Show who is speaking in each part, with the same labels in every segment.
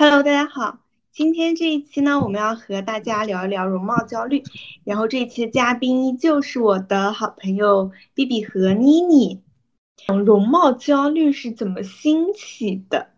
Speaker 1: Hello，大家好。今天这一期呢，我们要和大家聊一聊容貌焦虑。然后这一期的嘉宾依旧是我的好朋友 B B 和妮妮。容貌焦虑是怎么兴起的？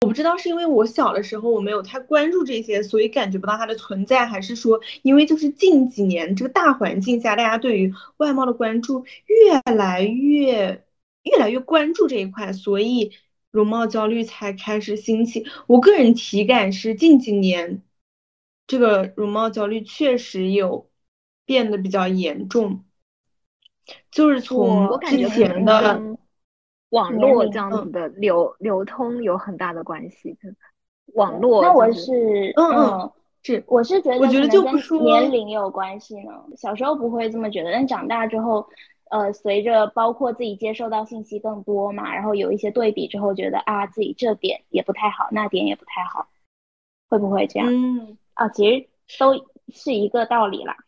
Speaker 1: 我不知道是因为我小的时候我没有太关注这些，所以感觉不到它的存在，还是说因为就是近几年这个大环境下，大家对于外貌的关注越来越越来越关注这一块，所以。容貌焦虑才开始兴起，我个人体感是近几年，这个容貌焦虑确实有变得比较严重，就是从之前的
Speaker 2: 网络这样子的流流通有很大的关系。网络，
Speaker 3: 那我是
Speaker 1: 嗯嗯是，
Speaker 3: 我是觉得
Speaker 1: 我觉得就不说
Speaker 3: 年龄有关系呢，小时候不会这么觉得，但长大之后。呃，随着包括自己接受到信息更多嘛，然后有一些对比之后，觉得啊自己这点也不太好，那点也不太好，会不会这样？
Speaker 1: 嗯，
Speaker 3: 啊，其实都是一个道理啦。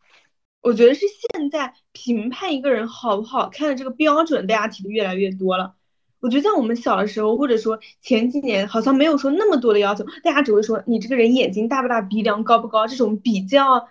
Speaker 1: 我觉得是现在评判一个人好不好看的这个标准，大家提的越来越多了。我觉得在我们小的时候，或者说前几年，好像没有说那么多的要求，大家只会说你这个人眼睛大不大，鼻梁高不高，这种比较，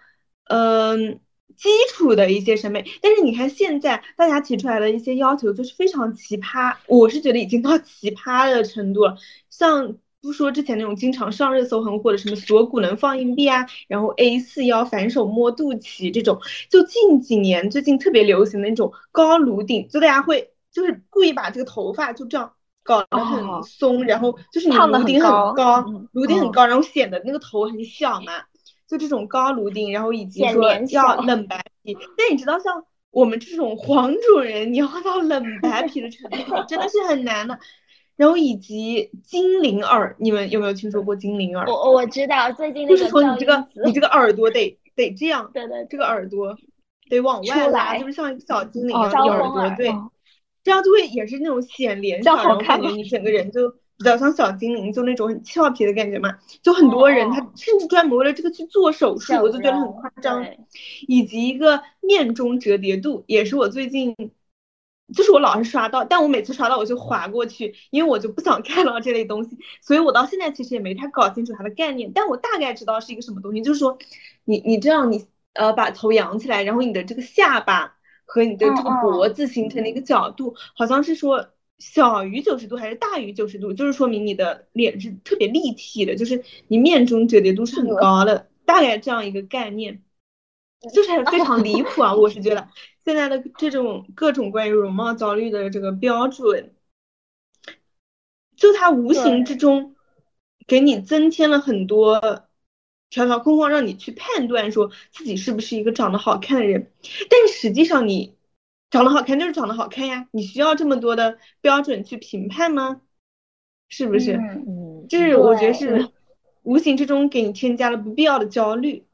Speaker 1: 嗯。基础的一些审美，但是你看现在大家提出来的一些要求就是非常奇葩，我是觉得已经到奇葩的程度了。像不说之前那种经常上热搜很火的什么锁骨能放硬币啊，然后 A 四腰反手摸肚脐这种，就近几年最近特别流行的那种高颅顶，就大家会就是故意把这个头发就这样搞得很松，然后就是你颅顶很高，颅顶很高，然后显得那个头很小嘛。就这种高颅顶，然后以及说要冷白皮，但你知道像我们这种黄种人，你要到冷白皮的程度，真的是很难的。然后以及精灵耳，你们有没有听说过精灵耳？
Speaker 3: 我我知道，最近
Speaker 1: 就是从你这个你这个耳朵得得这样，
Speaker 3: 对对，
Speaker 1: 这个耳朵得往外拉，就是像一个小精灵一样
Speaker 3: 的
Speaker 1: 耳朵，对，这样就会也是那种显脸小，然后感觉你整个人就。比较像小精灵，就那种很俏皮的感觉嘛。就很多人他甚至专门为了这个去做手术，我就觉得很夸张。以及一个面中折叠度，也是我最近，就是我老是刷到，但我每次刷到我就划过去，因为我就不想看到这类东西。所以我到现在其实也没太搞清楚它的概念，但我大概知道是一个什么东西，就是说你你这样你呃把头仰起来，然后你的这个下巴和你的这个脖子形成的一个角度，好像是说。小于九十度还是大于九十度，就是说明你的脸是特别立体的，就是你面中折叠度是很高的，大概这样一个概念，就是非常离谱啊！我是觉得现在的这种各种关于容貌焦虑的这个标准，就它无形之中给你增添了很多条条框框，让你去判断说自己是不是一个长得好看的人，但实际上你。长得好看就是长得好看呀，你需要这么多的标准去评判吗？是不是？
Speaker 3: 嗯，
Speaker 1: 就是我觉得是无形之中给你添加了不必要的焦虑。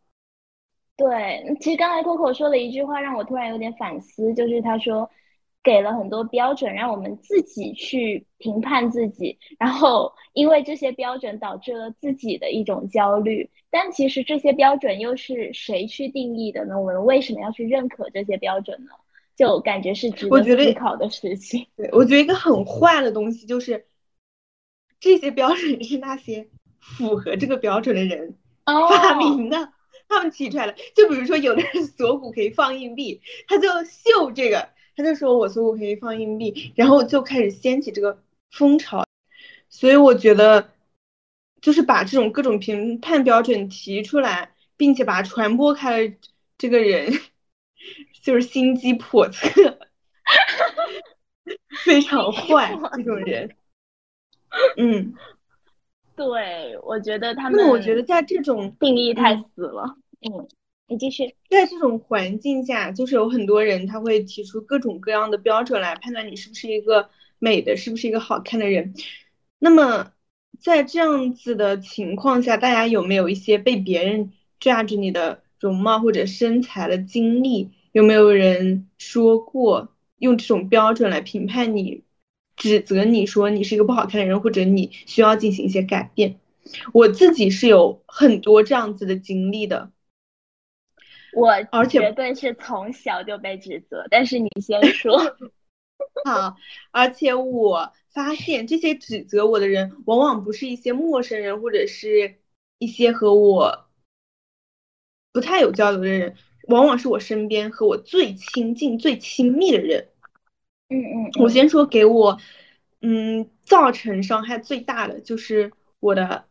Speaker 3: 对，其实刚才 Coco 说了一句话让我突然有点反思，就是他说给了很多标准让我们自己去评判自己，然后因为这些标准导致了自己的一种焦虑。但其实这些标准又是谁去定义的呢？我们为什么要去认可这些标准呢？就感觉是值得思考的事情。
Speaker 1: 对，我觉得一个很坏的东西就是，这些标准是那些符合这个标准的人发明的，他们提出来的。就比如说，有的人锁骨可以放硬币，他就秀这个，他就说我锁骨可以放硬币，然后就开始掀起这个风潮。所以我觉得，就是把这种各种评判标准提出来，并且把它传播开了，这个人。就是心机叵测，非常坏这种人。嗯，
Speaker 3: 对，我觉得他们，
Speaker 1: 那我觉得在这种
Speaker 3: 定义太死了。嗯，你继续。
Speaker 1: 在这种环境下，就是有很多人他会提出各种各样的标准来判断你是不是一个美的，是不是一个好看的人。那么在这样子的情况下，大家有没有一些被别人 judge 你的容貌或者身材的经历？有没有人说过用这种标准来评判你，指责你说你是一个不好看的人，或者你需要进行一些改变？我自己是有很多这样子的经历的。
Speaker 3: 我
Speaker 1: 而且
Speaker 3: 绝对是从小就被指责，但是你先说。
Speaker 1: 好，而且我发现这些指责我的人，往往不是一些陌生人，或者是一些和我不太有交流的人，往往是我身边和我最亲近、最亲密的人。
Speaker 3: 嗯嗯，
Speaker 1: 我先说给我，嗯，造成伤害最大的就是我的，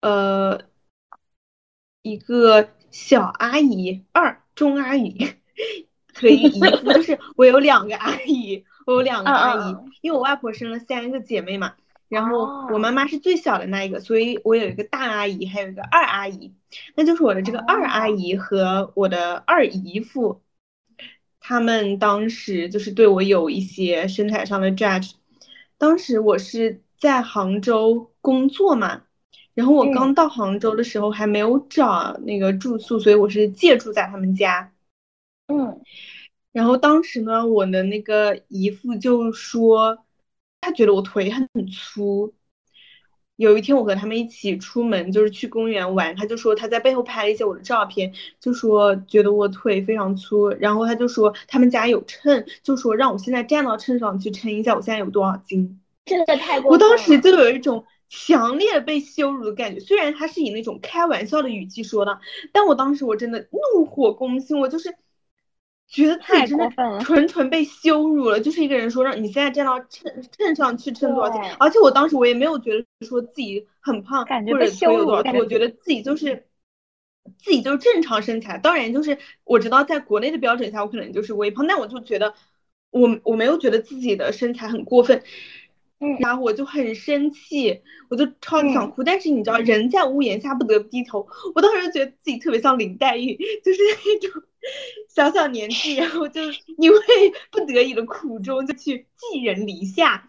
Speaker 1: 呃，一个小阿姨，二中阿姨 和一个姨夫，就是我有两个阿姨。我有两个阿姨，因为我外婆生了三个姐妹嘛，然后我妈妈是最小的那一个，所以我有一个大阿姨，还有一个二阿姨，那就是我的这个二阿姨和我的二姨父，他们当时就是对我有一些身材上的 judge。当时我是在杭州工作嘛，然后我刚到杭州的时候还没有找那个住宿，所以我是借住在他们家。
Speaker 3: 嗯。
Speaker 1: 然后当时呢，我的那个姨父就说，他觉得我腿很粗。有一天我和他们一起出门，就是去公园玩，他就说他在背后拍了一些我的照片，就说觉得我腿非常粗。然后他就说他们家有秤，就说让我现在站到秤上去称一下我现在有多少斤。
Speaker 3: 这个太过
Speaker 1: 我当时就有一种强烈被羞辱的感觉，虽然他是以那种开玩笑的语气说的，但我当时我真的怒火攻心，我就是。觉得自己真的纯纯被羞辱了，就是一个人说让你现在站到秤秤上去称多少斤，而且我当时我也没有觉得说自己很胖或者腿有多少，我觉得自己就是自己就是正常身材。当然就是我知道在国内的标准下我可能就是微胖，但我就觉得我我没有觉得自己的身材很过分。
Speaker 3: 嗯，
Speaker 1: 然后我就很生气，我就超级想哭。但是你知道，人在屋檐下不得不低头。我当时觉得自己特别像林黛玉，就是那种小小年纪，然后就 因为不得已的苦衷，就去寄人篱下。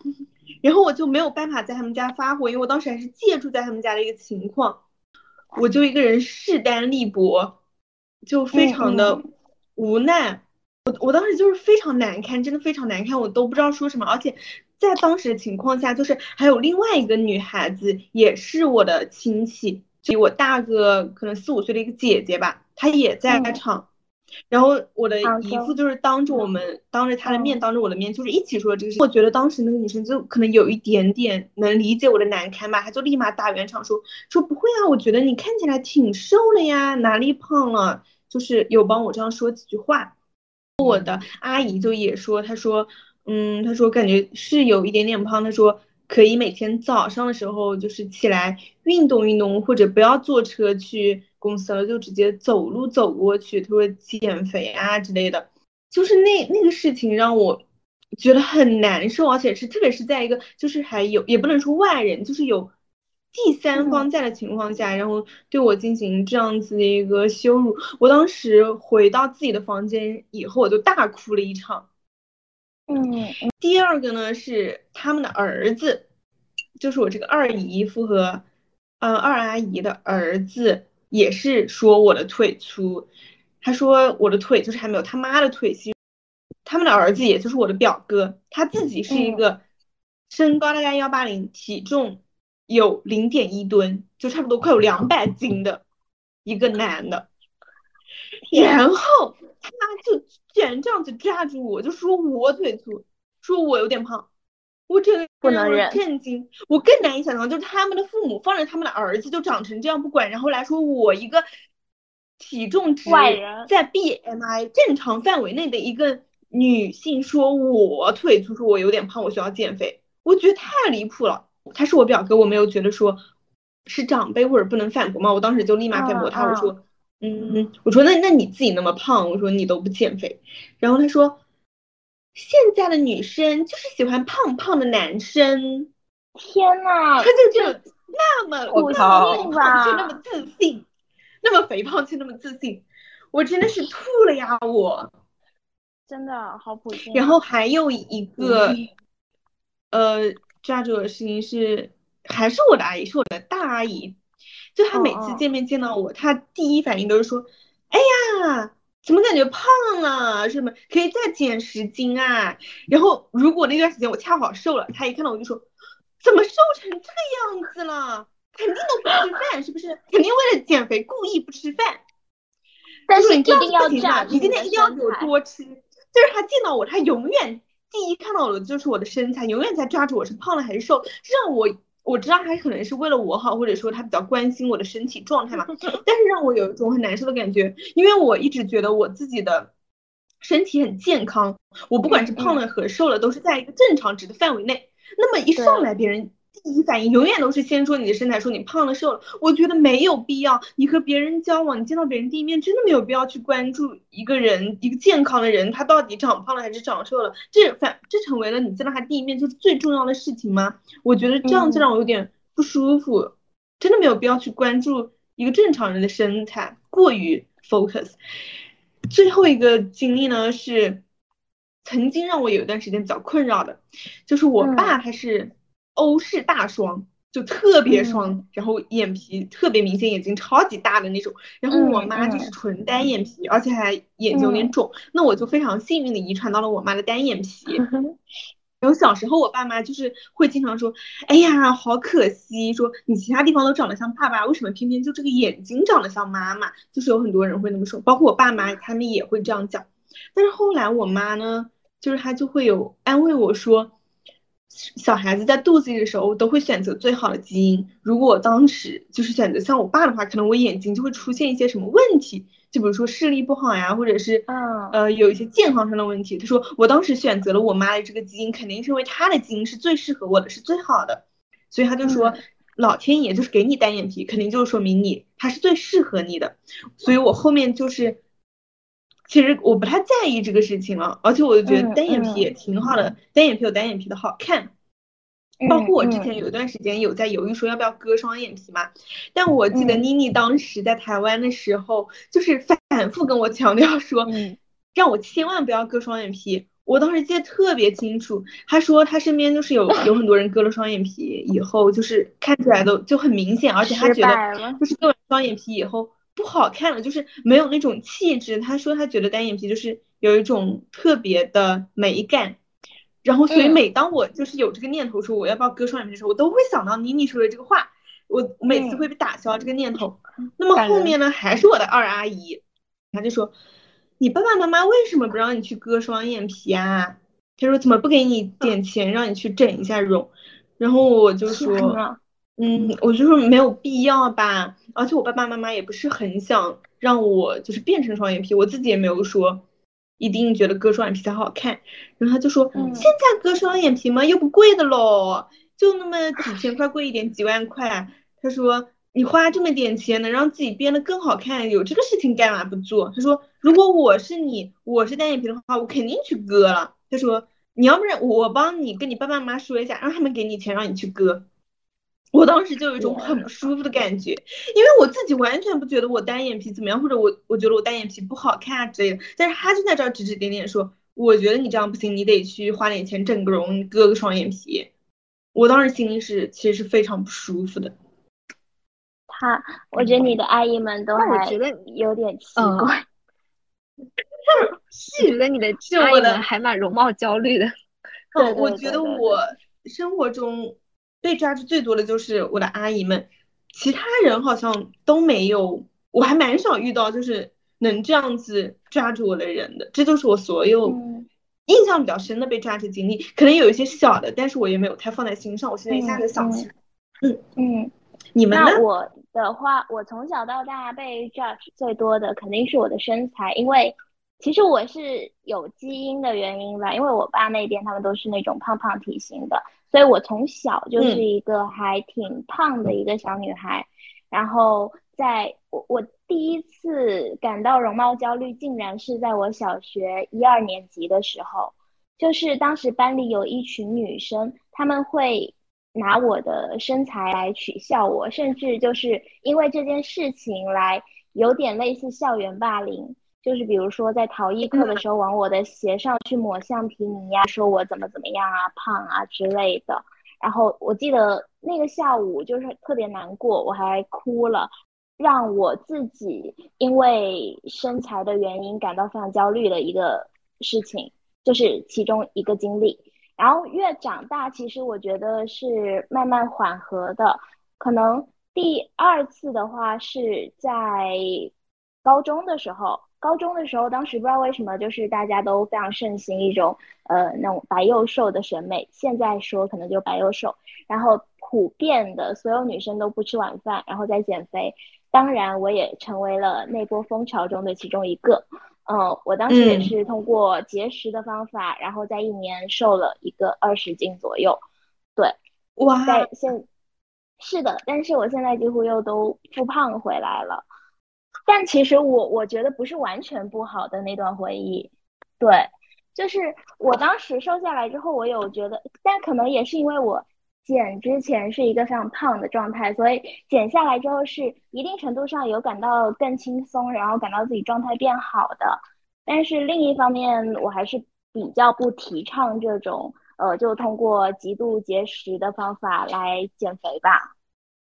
Speaker 1: 然后我就没有办法在他们家发火，因为我当时还是借住在他们家的一个情况，我就一个人势单力薄，就非常的无奈。我我当时就是非常难堪，真的非常难堪，我都不知道说什么，而且。在当时的情况下，就是还有另外一个女孩子，也是我的亲戚，比我大个可能四五岁的一个姐姐吧，她也在场。然后我的姨父就是当着我们，当着她的面，当着我的面，就是一起说这个事。我觉得当时那个女生就可能有一点点能理解我的难堪吧，她就立马打圆场说说不会啊，我觉得你看起来挺瘦了呀，哪里胖了？就是有帮我这样说几句话。我的阿姨就也说，她说。嗯，他说感觉是有一点点胖。他说可以每天早上的时候就是起来运动运动，或者不要坐车去公司了，就直接走路走过去。他说减肥啊之类的，就是那那个事情让我觉得很难受，而且是特别是在一个就是还有也不能说外人，就是有第三方在的情况下，然后对我进行这样子的一个羞辱。我当时回到自己的房间以后，我就大哭了一场。
Speaker 3: 嗯，
Speaker 1: 第二个呢是他们的儿子，就是我这个二姨夫和呃二阿姨的儿子，也是说我的腿粗，他说我的腿就是还没有他妈的腿细。他们的儿子也就是我的表哥，他自己是一个身高大概幺八零，体重有零点一吨，就差不多快有两百斤的一个男的，然后他就。竟然这样子抓住我，就说我腿粗，说我有点胖，我真的
Speaker 3: 不能忍，
Speaker 1: 震惊。我更难以想象，就是他们的父母放着他们的儿子就长成这样不管，然后来说我一个体重值在 BMI 正常范围内的一个女性，说我腿粗，说我有点胖，我需要减肥，我觉得太离谱了。他是我表哥，我没有觉得说是长辈或者不能反驳嘛，我当时就立马反驳他，我说。嗯，我说那那你自己那么胖，我说你都不减肥，然后他说现在的女生就是喜欢胖胖的男生，
Speaker 3: 天呐，
Speaker 1: 他就这样那么
Speaker 3: 普信
Speaker 1: 那么自信，那么肥胖却那么自信，我真的是吐了呀，我
Speaker 3: 真的好普信。
Speaker 1: 然后还有一个呃抓住的事情是，还是我的阿姨，是我的大阿姨。就他每次见面见到我，他第一反应都是说：“哎呀，怎么感觉胖了？什么可以再减十斤啊？”然后如果那段时间我恰好瘦了，他一看到我就说：“怎么瘦成这个样子了？肯定都不吃饭，是不是？肯定为了减肥故意不吃饭。”
Speaker 3: 但是你一定
Speaker 1: 要
Speaker 3: 炸，
Speaker 1: 你今天一定要给我多吃。就是他见到我，他永远第一看到的就是我的身材，永远在抓住我是胖了还是瘦，让我我知道他可能是为了我好，或者说他比较关心我的身体状态嘛。但是让我有一种很难受的感觉，因为我一直觉得我自己的身体很健康，我不管是胖了和瘦了，都是在一个正常值的范围内。那么一上来别人。第一反应永远都是先说你的身材，说你胖了瘦了。我觉得没有必要。你和别人交往，你见到别人第一面，真的没有必要去关注一个人，一个健康的人，他到底长胖了还是长瘦了。这反这成为了你见到他第一面就是最重要的事情吗？我觉得这样子让我有点不舒服。真的没有必要去关注一个正常人的身材，过于 focus。最后一个经历呢，是曾经让我有一段时间比较困扰的，就是我爸他是。欧式大双就特别双，然后眼皮特别明显，眼睛超级大的那种。然后我妈就是纯单眼皮，而且还眼睛有点肿。那我就非常幸运的遗传到了我妈的单眼皮。然后小时候我爸妈就是会经常说：“哎呀，好可惜，说你其他地方都长得像爸爸，为什么偏偏就这个眼睛长得像妈妈？”就是有很多人会那么说，包括我爸妈他们也会这样讲。但是后来我妈呢，就是她就会有安慰我说。小孩子在肚子里的时候都会选择最好的基因。如果我当时就是选择像我爸的话，可能我眼睛就会出现一些什么问题，就比如说视力不好呀，或者是呃有一些健康上的问题。他说我当时选择了我妈的这个基因，肯定是因为她的基因是最适合我的，是最好的。所以他就说老天爷就是给你单眼皮，肯定就是说明你他是最适合你的。所以我后面就是。其实我不太在意这个事情了，而且我就觉得单眼皮也挺好的，单眼皮有单眼皮的好看。包括我之前有一段时间有在犹豫说要不要割双眼皮嘛，但我记得妮妮当时在台湾的时候，就是反复跟我强调说，让我千万不要割双眼皮。我当时记得特别清楚，她说她身边就是有有很多人割了双眼皮以后，就是看起来都就很明显，而且她觉得就是割完双眼皮以后。不好看了，就是没有那种气质。他说他觉得单眼皮就是有一种特别的美感，然后所以每当我就是有这个念头说我要不要割双眼皮的时候，我都会想到妮妮说的这个话，我每次会被打消这个念头。那么后面呢，还是我的二阿姨，她就说你爸爸妈妈为什么不让你去割双眼皮啊？她说怎么不给你点钱让你去整一下容？然后我就说。嗯，我就说没有必要吧，而且我爸爸妈妈也不是很想让我就是变成双眼皮，我自己也没有说一定觉得割双眼皮才好看。然后他就说，现在割双眼皮嘛又不贵的喽，就那么几千块贵一点，几万块。他说你花这么点钱能让自己变得更好看，有这个事情干嘛不做？他说如果我是你，我是单眼皮的话，我肯定去割了。他说你要不然我帮你跟你爸爸妈妈说一下，让他们给你钱让你去割。我当时就有一种很不舒服的感觉，因为我自己完全不觉得我单眼皮怎么样，或者我我觉得我单眼皮不好看啊之类的。但是他就在这儿指指点点说，我觉得你这样不行，你得去花点钱整个容，割个双眼皮。我当时心里是其实是非常不舒服的。
Speaker 3: 他，我觉得你的阿姨们都还
Speaker 2: 觉得
Speaker 3: 有点奇怪，
Speaker 2: 是觉得你的阿姨们还蛮容貌焦虑的。
Speaker 1: 嗯，我觉得我生活中。被抓住最多的就是我的阿姨们，其他人好像都没有，我还蛮少遇到就是能这样子抓住我的人的，这就是我所有印象比较深的被抓住经历，可能有一些小的，但是我也没有太放在心上，我现在一下子想起来，嗯嗯，你们呢？
Speaker 3: 我的话，我从小到大被 judge 最多的肯定是我的身材，因为其实我是有基因的原因吧，因为我爸那边他们都是那种胖胖体型的。所以我从小就是一个还挺胖的一个小女孩，然后在我我第一次感到容貌焦虑，竟然是在我小学一二年级的时候，就是当时班里有一群女生，她们会拿我的身材来取笑我，甚至就是因为这件事情来有点类似校园霸凌。就是比如说在陶艺课的时候，往我的鞋上去抹橡皮泥呀，说我怎么怎么样啊，胖啊之类的。然后我记得那个下午就是特别难过，我还哭了，让我自己因为身材的原因感到非常焦虑的一个事情，就是其中一个经历。然后越长大，其实我觉得是慢慢缓和的。可能第二次的话是在高中的时候。高中的时候，当时不知道为什么，就是大家都非常盛行一种呃那种白幼瘦的审美。现在说可能就白幼瘦，然后普遍的所有女生都不吃晚饭，然后在减肥。当然，我也成为了那波风潮中的其中一个。嗯，我当时也是通过节食的方法，然后在一年瘦了一个二十斤左右。对，
Speaker 1: 哇，
Speaker 3: 在现是的，但是我现在几乎又都复胖回来了。但其实我我觉得不是完全不好的那段回忆，对，就是我当时瘦下来之后，我有觉得，但可能也是因为我减之前是一个非常胖的状态，所以减下来之后是一定程度上有感到更轻松，然后感到自己状态变好的。但是另一方面，我还是比较不提倡这种呃，就通过极度节食的方法来减肥吧。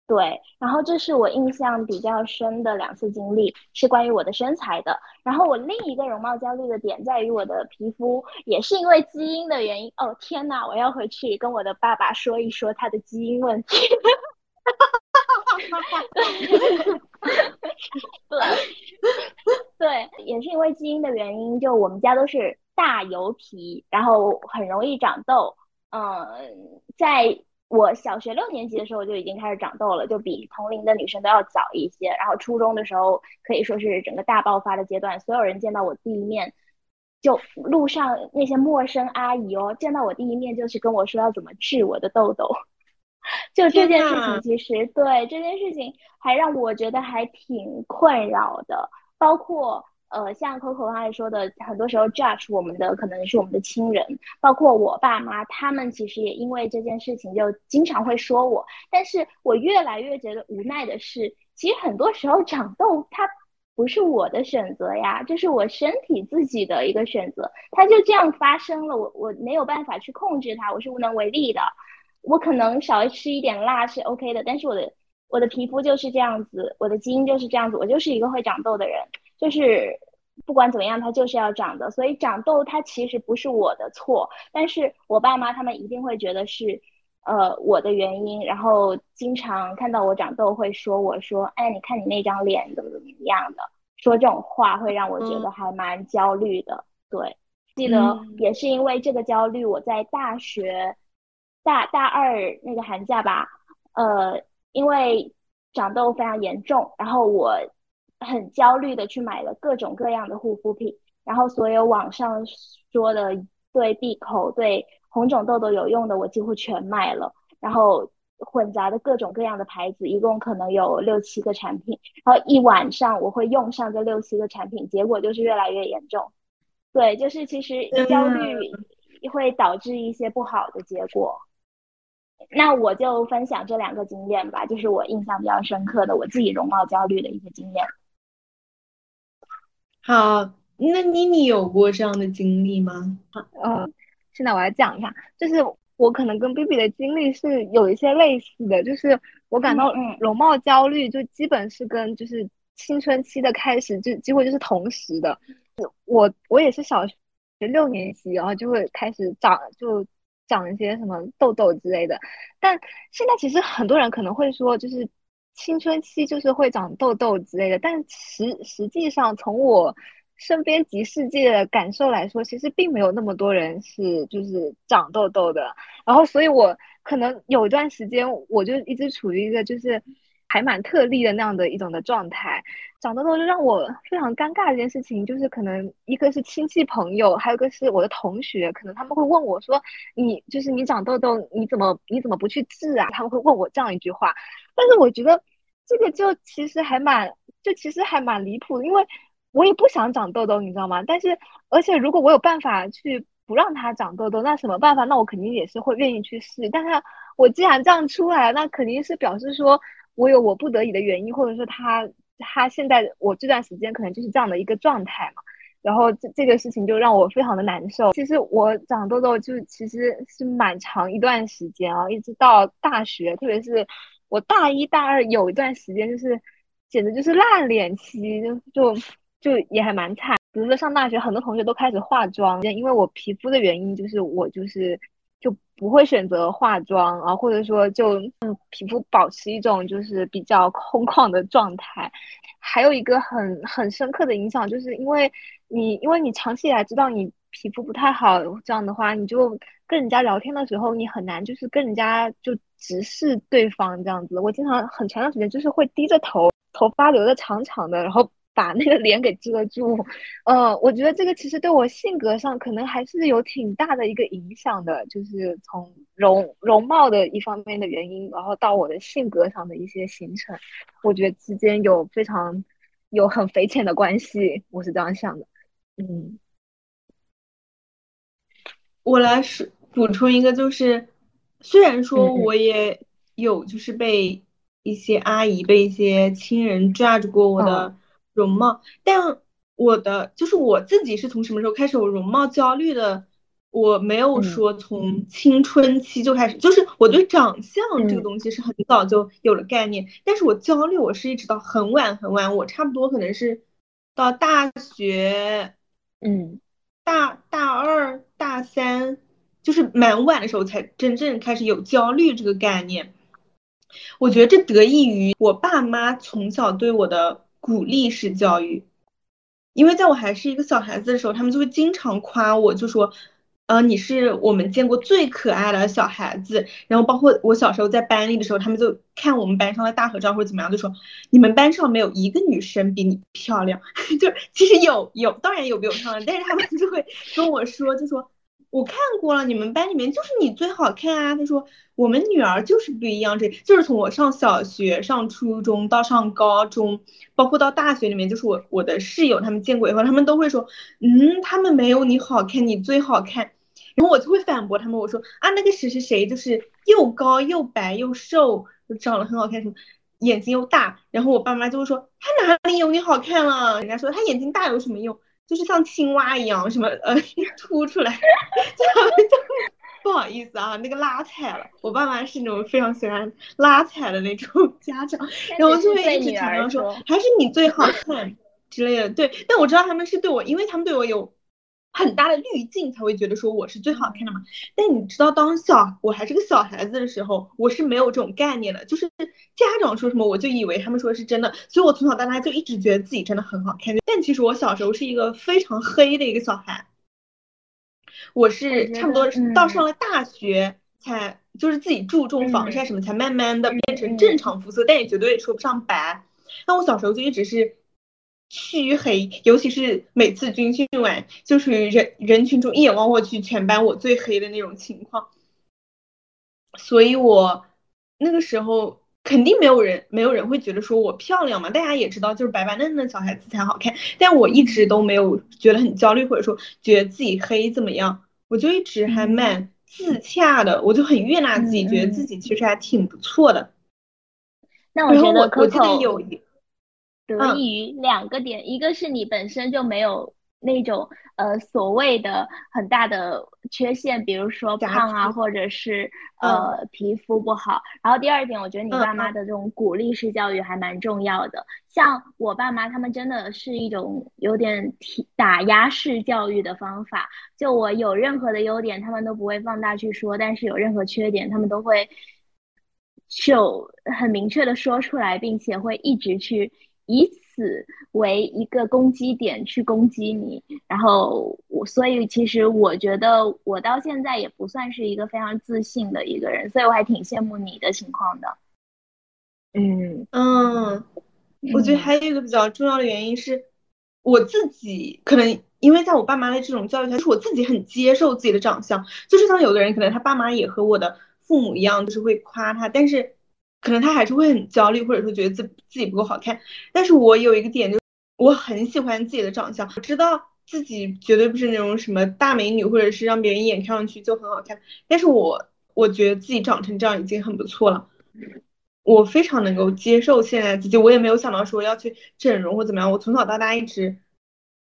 Speaker 3: 对，然后这是我印象比较深的两次经历，是关于我的身材的。然后我另一个容貌焦虑的点在于我的皮肤，也是因为基因的原因。哦天呐，我要回去跟我的爸爸说一说他的基因问题。对，对，也是因为基因的原因，就我们家都是大油皮，然后很容易长痘。嗯，在。我小学六年级的时候就已经开始长痘了，就比同龄的女生都要早一些。然后初中的时候可以说是整个大爆发的阶段，所有人见到我第一面，就路上那些陌生阿姨哦，见到我第一面就是跟我说要怎么治我的痘痘。就这件事情，其实对这件事情还让我觉得还挺困扰的，包括。呃，像 Coco 刚才说的，很多时候 judge 我们的可能是我们的亲人，包括我爸妈，他们其实也因为这件事情就经常会说我。但是我越来越觉得无奈的是，其实很多时候长痘它不是我的选择呀，这是我身体自己的一个选择，它就这样发生了，我我没有办法去控制它，我是无能为力的。我可能少吃一点辣是 OK 的，但是我的我的皮肤就是这样子，我的基因就是这样子，我就是一个会长痘的人。就是不管怎么样，它就是要长的，所以长痘它其实不是我的错，但是我爸妈他们一定会觉得是，呃，我的原因，然后经常看到我长痘会说我说，哎，你看你那张脸怎么怎么样的，说这种话会让我觉得还蛮焦虑的。对，记得也是因为这个焦虑，我在大学大大二那个寒假吧，呃，因为长痘非常严重，然后我。很焦虑的去买了各种各样的护肤品，然后所有网上说的对闭口、对红肿痘痘有用的，我几乎全买了。然后混杂的各种各样的牌子，一共可能有六七个产品。然后一晚上我会用上这六七个产品，结果就是越来越严重。对，就是其实焦虑会导致一些不好的结果。那我就分享这两个经验吧，就是我印象比较深刻的我自己容貌焦虑的一些经验。
Speaker 1: 好，那妮妮有过这样的经历吗？
Speaker 2: 呃，现在我来讲一下，就是我可能跟 B B 的经历是有一些类似的，就是我感到容貌焦虑，就基本是跟就是青春期的开始就几乎就是同时的。我我也是小学六年级，然后就会开始长就长一些什么痘痘之类的。但现在其实很多人可能会说，就是。青春期就是会长痘痘之类的，但实实际上从我身边及世界的感受来说，其实并没有那么多人是就是长痘痘的。然后，所以我可能有一段时间，我就一直处于一个就是还蛮特例的那样的一种的状态。长痘痘就让我非常尴尬的一件事情，就是可能一个是亲戚朋友，还有一个是我的同学，可能他们会问我说：“你就是你长痘痘，你怎么你怎么不去治啊？”他们会问我这样一句话。但是我觉得这个就其实还蛮，就其实还蛮离谱的，因为我也不想长痘痘，你知道吗？但是而且如果我有办法去不让它长痘痘，那什么办法？那我肯定也是会愿意去试。但是我既然这样出来，那肯定是表示说我有我不得已的原因，或者说他他现在我这段时间可能就是这样的一个状态嘛。然后这这个事情就让我非常的难受。其实我长痘痘就其实是蛮长一段时间啊，一直到大学，特别是。我大一大二有一段时间就是，简直就是烂脸期，就就就也还蛮惨。比如说上大学，很多同学都开始化妆，因为我皮肤的原因，就是我就是就不会选择化妆啊，或者说就嗯皮肤保持一种就是比较空旷的状态。还有一个很很深刻的影响，就是因为你因为你长期以来知道你皮肤不太好，这样的话，你就跟人家聊天的时候，你很难就是跟人家就直视对方这样子。我经常很长一段时间就是会低着头，头发留的长长的，然后。把那个脸给遮住，呃，我觉得这个其实对我性格上可能还是有挺大的一个影响的，就是从容容貌的一方面的原因，然后到我的性格上的一些形成，我觉得之间有非常有很匪浅的关系，我是这样想的。嗯，
Speaker 1: 我来说补充一个，就是虽然说我也有就是被一些阿姨、被一些亲人 judge 过我的。容貌，但我的就是我自己是从什么时候开始有容貌焦虑的？我没有说从青春期就开始，就是我对长相这个东西是很早就有了概念，但是我焦虑我是一直到很晚很晚，我差不多可能是到大学，
Speaker 2: 嗯，
Speaker 1: 大大二大三，就是蛮晚的时候才真正开始有焦虑这个概念。我觉得这得益于我爸妈从小对我的。鼓励式教育，因为在我还是一个小孩子的时候，他们就会经常夸我，就说，呃，你是我们见过最可爱的小孩子。然后包括我小时候在班里的时候，他们就看我们班上的大合照或者怎么样，就说你们班上没有一个女生比你漂亮。就其实有有，当然有比我漂亮，但是他们就会跟我说，就说。我看过了，你们班里面就是你最好看啊！他说我们女儿就是不一样，这就是从我上小学、上初中到上高中，包括到大学里面，就是我我的室友他们见过以后，他们都会说，嗯，他们没有你好看，你最好看。然后我就会反驳他们，我说啊，那个谁谁谁就是又高又白又瘦，长得很好看，什么眼睛又大。然后我爸妈就会说他哪里有你好看了？人家说他眼睛大有什么用？就是像青蛙一样，什么呃凸出来，就就不好意思啊，那个拉踩了。我爸妈是那种非常喜欢拉踩的那种家长，然后就会一直强调说还是你最好看之类的。对，但我知道他们是对我，因为他们对我有。很大的滤镜才会觉得说我是最好看的嘛，但你知道当小我还是个小孩子的时候，我是没有这种概念的，就是家长说什么我就以为他们说的是真的，所以我从小到大就一直觉得自己真的很好看。但其实我小时候是一个非常黑的一个小孩，我是差不多到上了大学才就是自己注重防晒什么，才慢慢的变成正常肤色，但也绝对说不上白。那我小时候就一直是。黢黑，尤其是每次军训完，就属于人人群中一眼望过去，全班我最黑的那种情况。所以我那个时候肯定没有人，没有人会觉得说我漂亮嘛。大家也知道，就是白白嫩嫩的小孩子才好看。但我一直都没有觉得很焦虑，或者说觉得自己黑怎么样，我就一直还蛮自洽的，我就很悦纳自己，觉得自己其实还挺不错的。
Speaker 3: 那我觉得
Speaker 1: 我记得有。
Speaker 3: 得益于两个点，一个是你本身就没有那种呃所谓的很大的缺陷，比如说胖啊，或者是呃皮肤不好。然后第二点，我觉得你爸妈的这种鼓励式教育还蛮重要的。像我爸妈他们真的是一种有点提打压式教育的方法，就我有任何的优点，他们都不会放大去说，但是有任何缺点，他们都会就很明确的说出来，并且会一直去。以此为一个攻击点去攻击你，然后我，所以其实我觉得我到现在也不算是一个非常自信的一个人，所以我还挺羡慕你的情况的。
Speaker 2: 嗯
Speaker 1: 嗯，我觉得还有一个比较重要的原因是，我自己可能因为在我爸妈的这种教育下，就是我自己很接受自己的长相，就是像有的人可能他爸妈也和我的父母一样，就是会夸他，但是。可能他还是会很焦虑，或者说觉得自自己不够好看。但是我有一个点，就我很喜欢自己的长相，我知道自己绝对不是那种什么大美女，或者是让别人一眼看上去就很好看。但是我我觉得自己长成这样已经很不错了，我非常能够接受现在自己，我也没有想到说要去整容或怎么样。我从小到大一直。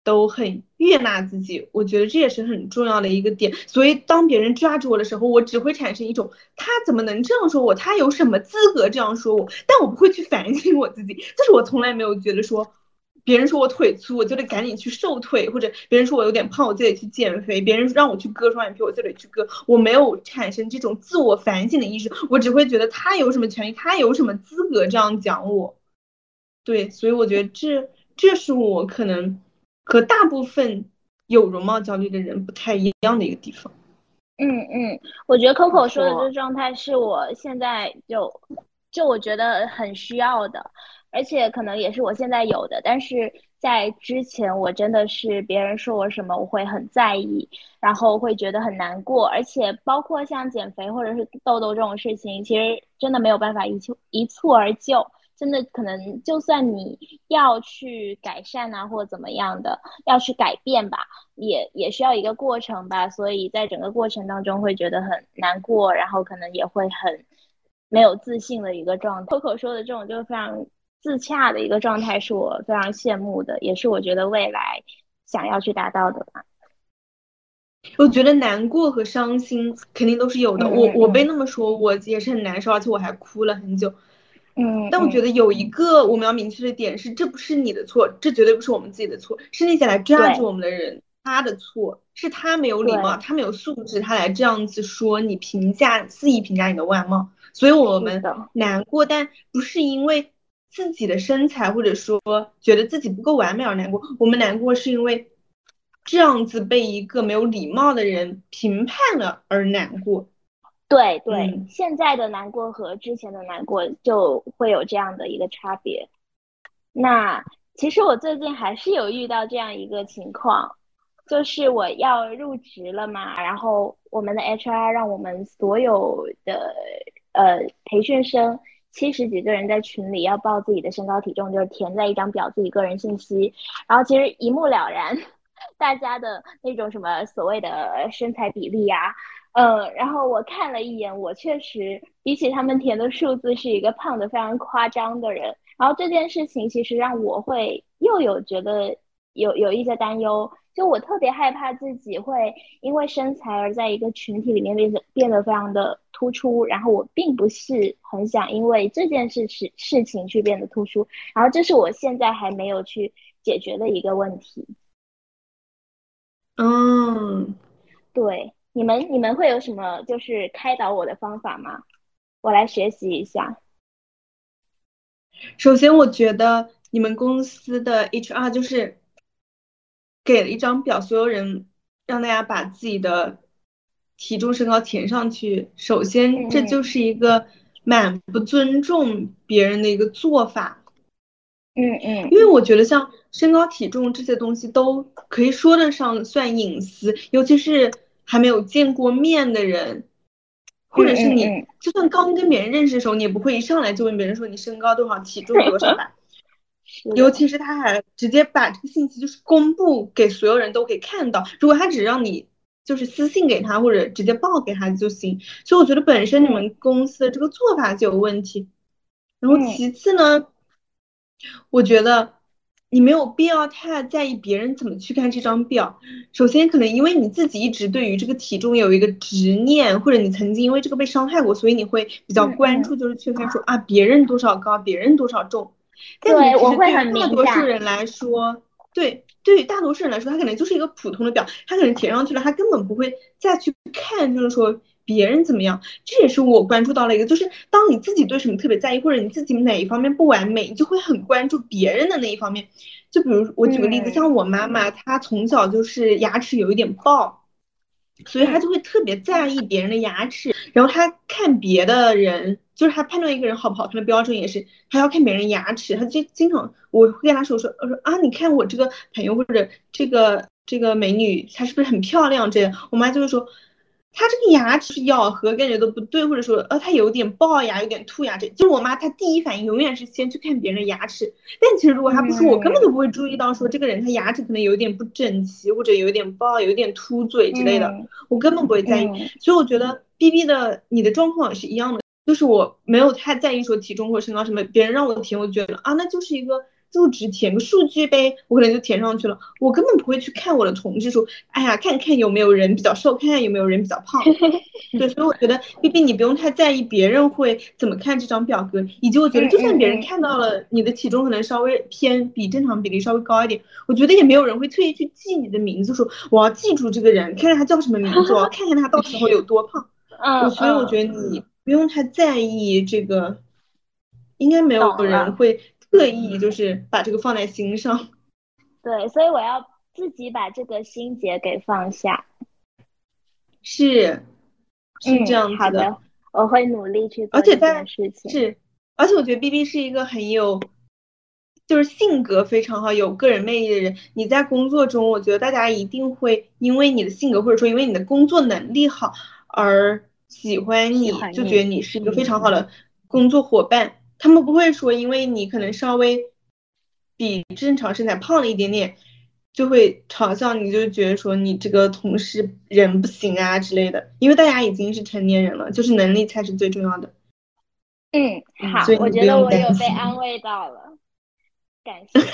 Speaker 1: 都很悦纳自己，我觉得这也是很重要的一个点。所以当别人抓住我的时候，我只会产生一种他怎么能这样说我？他有什么资格这样说我？但我不会去反省我自己，就是我从来没有觉得说别人说我腿粗，我就得赶紧去瘦腿，或者别人说我有点胖，我就得去减肥。别人让我去割双眼皮，我就得去割。我没有产生这种自我反省的意识，我只会觉得他有什么权利，他有什么资格这样讲我。对，所以我觉得这这是我可能和大部分有容貌焦虑的人不太一样的一个地方。
Speaker 3: 嗯嗯，我觉得 Coco 说的这个状态是我现在就就我觉得很需要的，而且可能也是我现在有的。但是在之前，我真的是别人说我什么，我会很在意，然后会觉得很难过。而且包括像减肥或者是痘痘这种事情，其实真的没有办法一蹴一蹴而就。真的可能，就算你要去改善啊，或者怎么样的，要去改变吧，也也需要一个过程吧。所以在整个过程当中，会觉得很难过，然后可能也会很没有自信的一个状态。Coco 说的这种就是非常自洽的一个状态，是我非常羡慕的，也是我觉得未来想要去达到的吧。
Speaker 1: 我觉得难过和伤心肯定都是有的。我我被那么说，我也是很难受，而且我还哭了很久。
Speaker 3: 嗯，
Speaker 1: 但我觉得有一个我们要明确的点是，这不是你的错，这绝对不是我们自己的错，是那些来 judge 我们的人他的错，是他没有礼貌，他没有素质，他来这样子说你评价肆意评价你的外貌，所以我们难过，但不是因为自己的身材或者说觉得自己不够完美而难过，我们难过是因为这样子被一个没有礼貌的人评判了而难过。
Speaker 3: 对对，现在的难过和之前的难过就会有这样的一个差别。那其实我最近还是有遇到这样一个情况，就是我要入职了嘛，然后我们的 HR 让我们所有的呃培训生七十几个人在群里要报自己的身高体重，就是填在一张表自己个人信息，然后其实一目了然，大家的那种什么所谓的身材比例呀。嗯，然后我看了一眼，我确实比起他们填的数字是一个胖的非常夸张的人。然后这件事情其实让我会又有觉得有有一些担忧，就我特别害怕自己会因为身材而在一个群体里面变得变得非常的突出。然后我并不是很想因为这件事事事情去变得突出。然后这是我现在还没有去解决的一个问题。
Speaker 1: 嗯，
Speaker 3: 对。你们你们会有什么就是开导我的方法吗？我来学习一下。
Speaker 1: 首先，我觉得你们公司的 HR 就是给了一张表，所有人让大家把自己的体重身高填上去。首先，这就是一个蛮不尊重别人的一个做法。
Speaker 3: 嗯嗯。
Speaker 1: 因为我觉得像身高体重这些东西都可以说得上算隐私，尤其是。还没有见过面的人，或者是你，就算刚跟别人认识的时候，你也不会一上来就问别人说你身高多少，体重多少吧。尤其是他还直接把这个信息就是公布给所有人都可以看到。如果他只让你就是私信给他或者直接报给他就行。所以我觉得本身你们公司的这个做法就有问题。然后其次呢，我觉得。你没有必要太在意别人怎么去看这张表。首先，可能因为你自己一直对于这个体重有一个执念，或者你曾经因为这个被伤害过，所以你会比较关注，就是去看说啊别人多少高，别人多少重。
Speaker 3: 对，我会很
Speaker 1: 大多数人来说，对，对于大多数人来说，他可能就是一个普通的表，他可能填上去了，他根本不会再去看，就是说。别人怎么样？这也是我关注到了一个，就是当你自己对什么特别在意，或者你自己哪一方面不完美，你就会很关注别人的那一方面。就比如我举个例子，像我妈妈，她从小就是牙齿有一点龅，所以她就会特别在意别人的牙齿。然后她看别的人，就是她判断一个人好不好看的标准也是，她要看别人牙齿。她就经常我会跟她说说，我说啊，你看我这个朋友或者这个这个美女，她是不是很漂亮？这样，我妈就会说。他这个牙齿咬合感觉都不对，或者说呃他有点龅牙，有点凸牙，这就是我妈她第一反应永远是先去看别人的牙齿。但其实如果她不说，我根本都不会注意到说这个人他牙齿可能有点不整齐，或者有点龅，有点凸嘴之类的，我根本不会在意。所以我觉得 B B 的你的状况也是一样的，就是我没有太在意说体重或身高什么，别人让我填，我觉得啊那就是一个。就只填个数据呗，我可能就填上去了。我根本不会去看我的同事说，哎呀，看看有没有人比较瘦，看看有没有人比较胖。对，所以我觉得 B B 你不用太在意别人会怎么看这张表格，以及我觉得就算别人看到了你的体重可能稍微偏比正常比例稍微高一点，我觉得也没有人会特意去记你的名字，说我要记住这个人，看看他叫什么名字，我要 看看他到时候有多胖。
Speaker 3: 嗯，
Speaker 1: 所以我觉得你不用太在意这个，应该没有人会。刻意就是把这个放在心上。
Speaker 3: 对，所以我要自己把这个心结给放下。
Speaker 1: 是，是这样子
Speaker 3: 的。我会努力去做这件事情。
Speaker 1: 是，而且我觉得 B B 是一个很有，就是性格非常好、有个人魅力的人。你在工作中，我觉得大家一定会因为你的性格，或者说因为你的工作能力好而喜欢你，就觉得你是一个非常好的工作伙伴。他们不会说因为你可能稍微比正常身材胖了一点点。就会嘲笑你，就觉得说你这个同事人不行啊之类的，因为大家已经是成年人了，就是能力才是最重要的。
Speaker 3: 嗯，好，我觉得我有被安慰到了，感谢。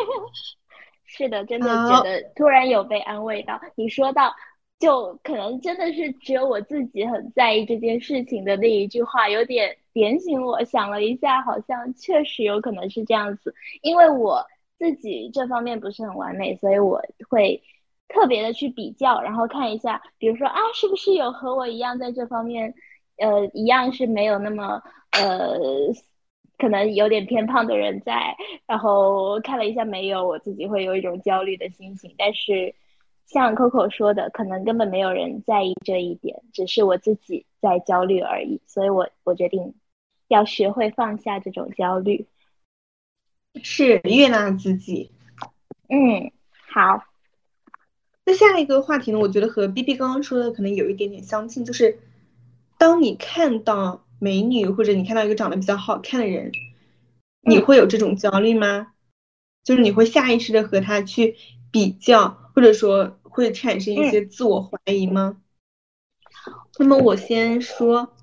Speaker 3: 是的，真的觉得突然有被安慰到。你说到，就可能真的是只有我自己很在意这件事情的那一句话，有点点醒我。想了一下，好像确实有可能是这样子，因为我。自己这方面不是很完美，所以我会特别的去比较，然后看一下，比如说啊，是不是有和我一样在这方面，呃，一样是没有那么呃，可能有点偏胖的人在，然后看了一下没有，我自己会有一种焦虑的心情。但是像 Coco 说的，可能根本没有人在意这一点，只是我自己在焦虑而已。所以我我决定要学会放下这种焦虑。
Speaker 1: 是悦纳自己，
Speaker 3: 嗯，好。
Speaker 1: 那下一个话题呢？我觉得和 B B 刚刚说的可能有一点点相近，就是当你看到美女或者你看到一个长得比较好看的人，你会有这种焦虑吗？就是你会下意识的和他去比较，或者说会产生一些自我怀疑吗？那么我先说，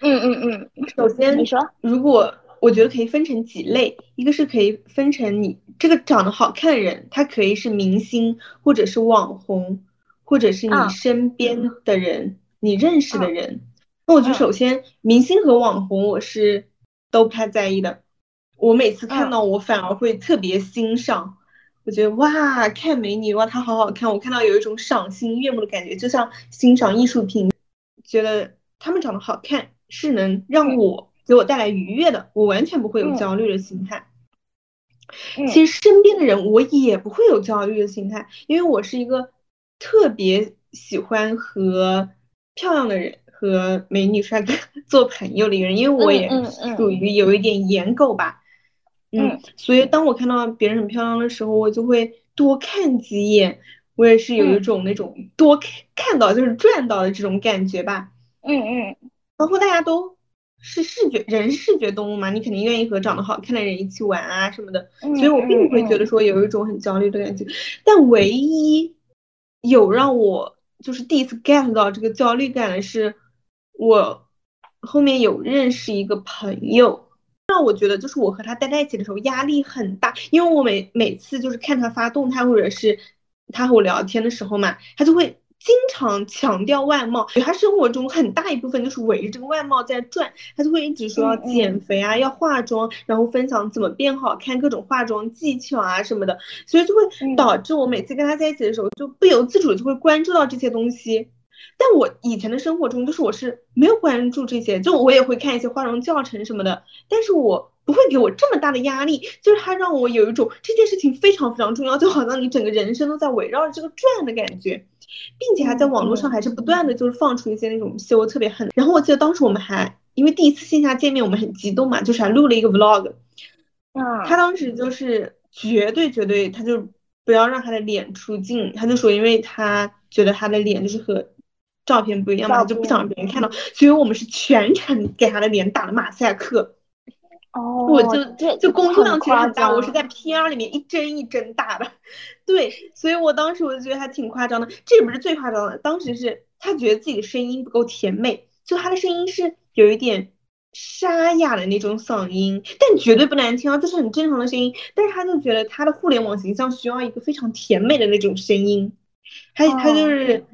Speaker 3: 嗯嗯嗯，
Speaker 1: 首先
Speaker 3: 你说，
Speaker 1: 如果。我觉得可以分成几类，一个是可以分成你这个长得好看的人，他可以是明星，或者是网红，或者是你身边的人，你认识的人。那我觉得首先明星和网红我是都不太在意的，我每次看到我反而会特别欣赏，我觉得哇，看美女哇，她好好看，我看到有一种赏心悦目的感觉，就像欣赏艺术品，觉得她们长得好看是能让我。给我带来愉悦的，我完全不会有焦虑的心态。其实身边的人我也不会有焦虑的心态，因为我是一个特别喜欢和漂亮的人和美女帅哥 做朋友的一个人，因为我也属于有一点颜狗吧。嗯，所以当我看到别人很漂亮的时候，我就会多看几眼。我也是有一种那种多看看到就是赚到的这种感觉吧。
Speaker 3: 嗯嗯，
Speaker 1: 包括大家都。是视觉人是视觉动物嘛？你肯定愿意和长得好看的人一起玩啊什么的，所以我并不会觉得说有一种很焦虑的感觉。但唯一有让我就是第一次 get 到这个焦虑感的是，我后面有认识一个朋友，让我觉得就是我和他待在一起的时候压力很大，因为我每每次就是看他发动态或者是他和我聊天的时候嘛，他就会。经常强调外貌，他生活中很大一部分就是围着这个外貌在转，他就会一直说要减肥啊，要化妆，然后分享怎么变好看，各种化妆技巧啊什么的，所以就会导致我每次跟他在一起的时候，就不由自主就会关注到这些东西。但我以前的生活中，就是我是没有关注这些，就我也会看一些化妆教程什么的，但是我不会给我这么大的压力，就是他让我有一种这件事情非常非常重要，就好像你整个人生都在围绕着这个转的感觉。并且还在网络上还是不断的就是放出一些那种秀特别狠，然后我记得当时我们还因为第一次线下见面我们很激动嘛，就是还录了一个 vlog，
Speaker 3: 嗯，
Speaker 1: 他当时就是绝对绝对他就不要让他的脸出镜，他就说因为他觉得他的脸就是和照片不一样嘛，就不想让别人看到，所以我们是全程给他的脸打了马赛克。
Speaker 3: 哦，
Speaker 1: 我就就工作量其实很大，我是在 P R 里面一帧一帧打的，对，所以我当时我就觉得还挺夸张的。这也不是最夸张的，当时是他觉得自己的声音不够甜美，就他的声音是有一点沙哑的那种嗓音，但绝对不难听啊，这是很正常的声音。但是他就觉得他的互联网形象需要一个非常甜美的那种声音，他他就是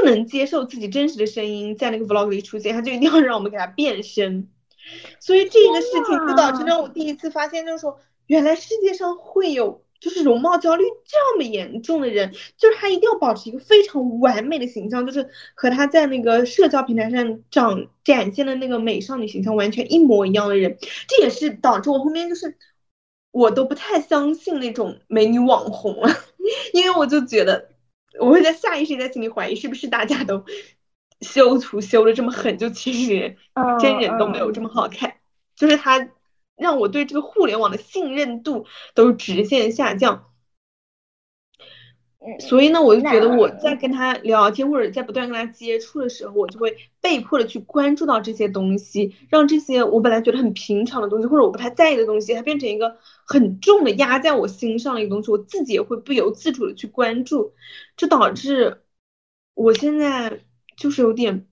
Speaker 1: 不能接受自己真实的声音在那个 vlog 里出现，他就一定要让我们给他变声。所以这个事情就导致让我第一次发现，就是说，原来世界上会有就是容貌焦虑这么严重的人，就是他一定要保持一个非常完美的形象，就是和他在那个社交平台上展展现的那个美少女形象完全一模一样的人，这也是导致我后面就是我都不太相信那种美女网红了，因为我就觉得我会在下意识在心里怀疑是不是大家都修图修的这么狠，就其实真人都没有这么好看，就是他。让我对这个互联网的信任度都直线下降，所以呢，我就觉得我在跟他聊天或者在不断跟他接触的时候，我就会被迫的去关注到这些东西，让这些我本来觉得很平常的东西或者我不太在意的东西，它变成一个很重的压在我心上的一个东西，我自己也会不由自主的去关注，这导致我现在就是有点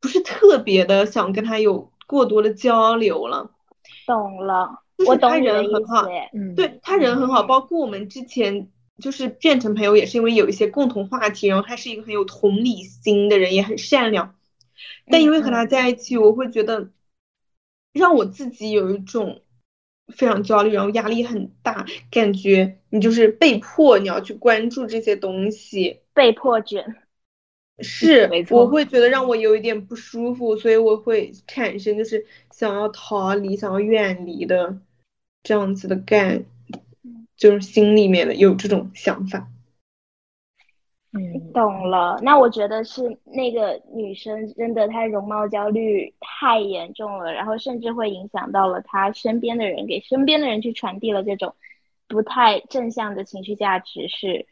Speaker 1: 不是特别的想跟他有过多的交流了。
Speaker 3: 懂了，
Speaker 1: 就是他人很好，嗯，对他人很好，包括我们之前就是变成朋友，也是因为有一些共同话题，然后他是一个很有同理心的人，也很善良。但因为和他在一起，我会觉得让我自己有一种非常焦虑，然后压力很大，感觉你就是被迫你要去关注这些东西，
Speaker 3: 被迫卷。
Speaker 1: 是，我会觉得让我有一点不舒服，所以我会产生就是想要逃离、想要远离的这样子的感，就是心里面的有这种想法。
Speaker 3: 嗯，懂了。那我觉得是那个女生真的她容貌焦虑太严重了，然后甚至会影响到了她身边的人，给身边的人去传递了这种不太正向的情绪价值是。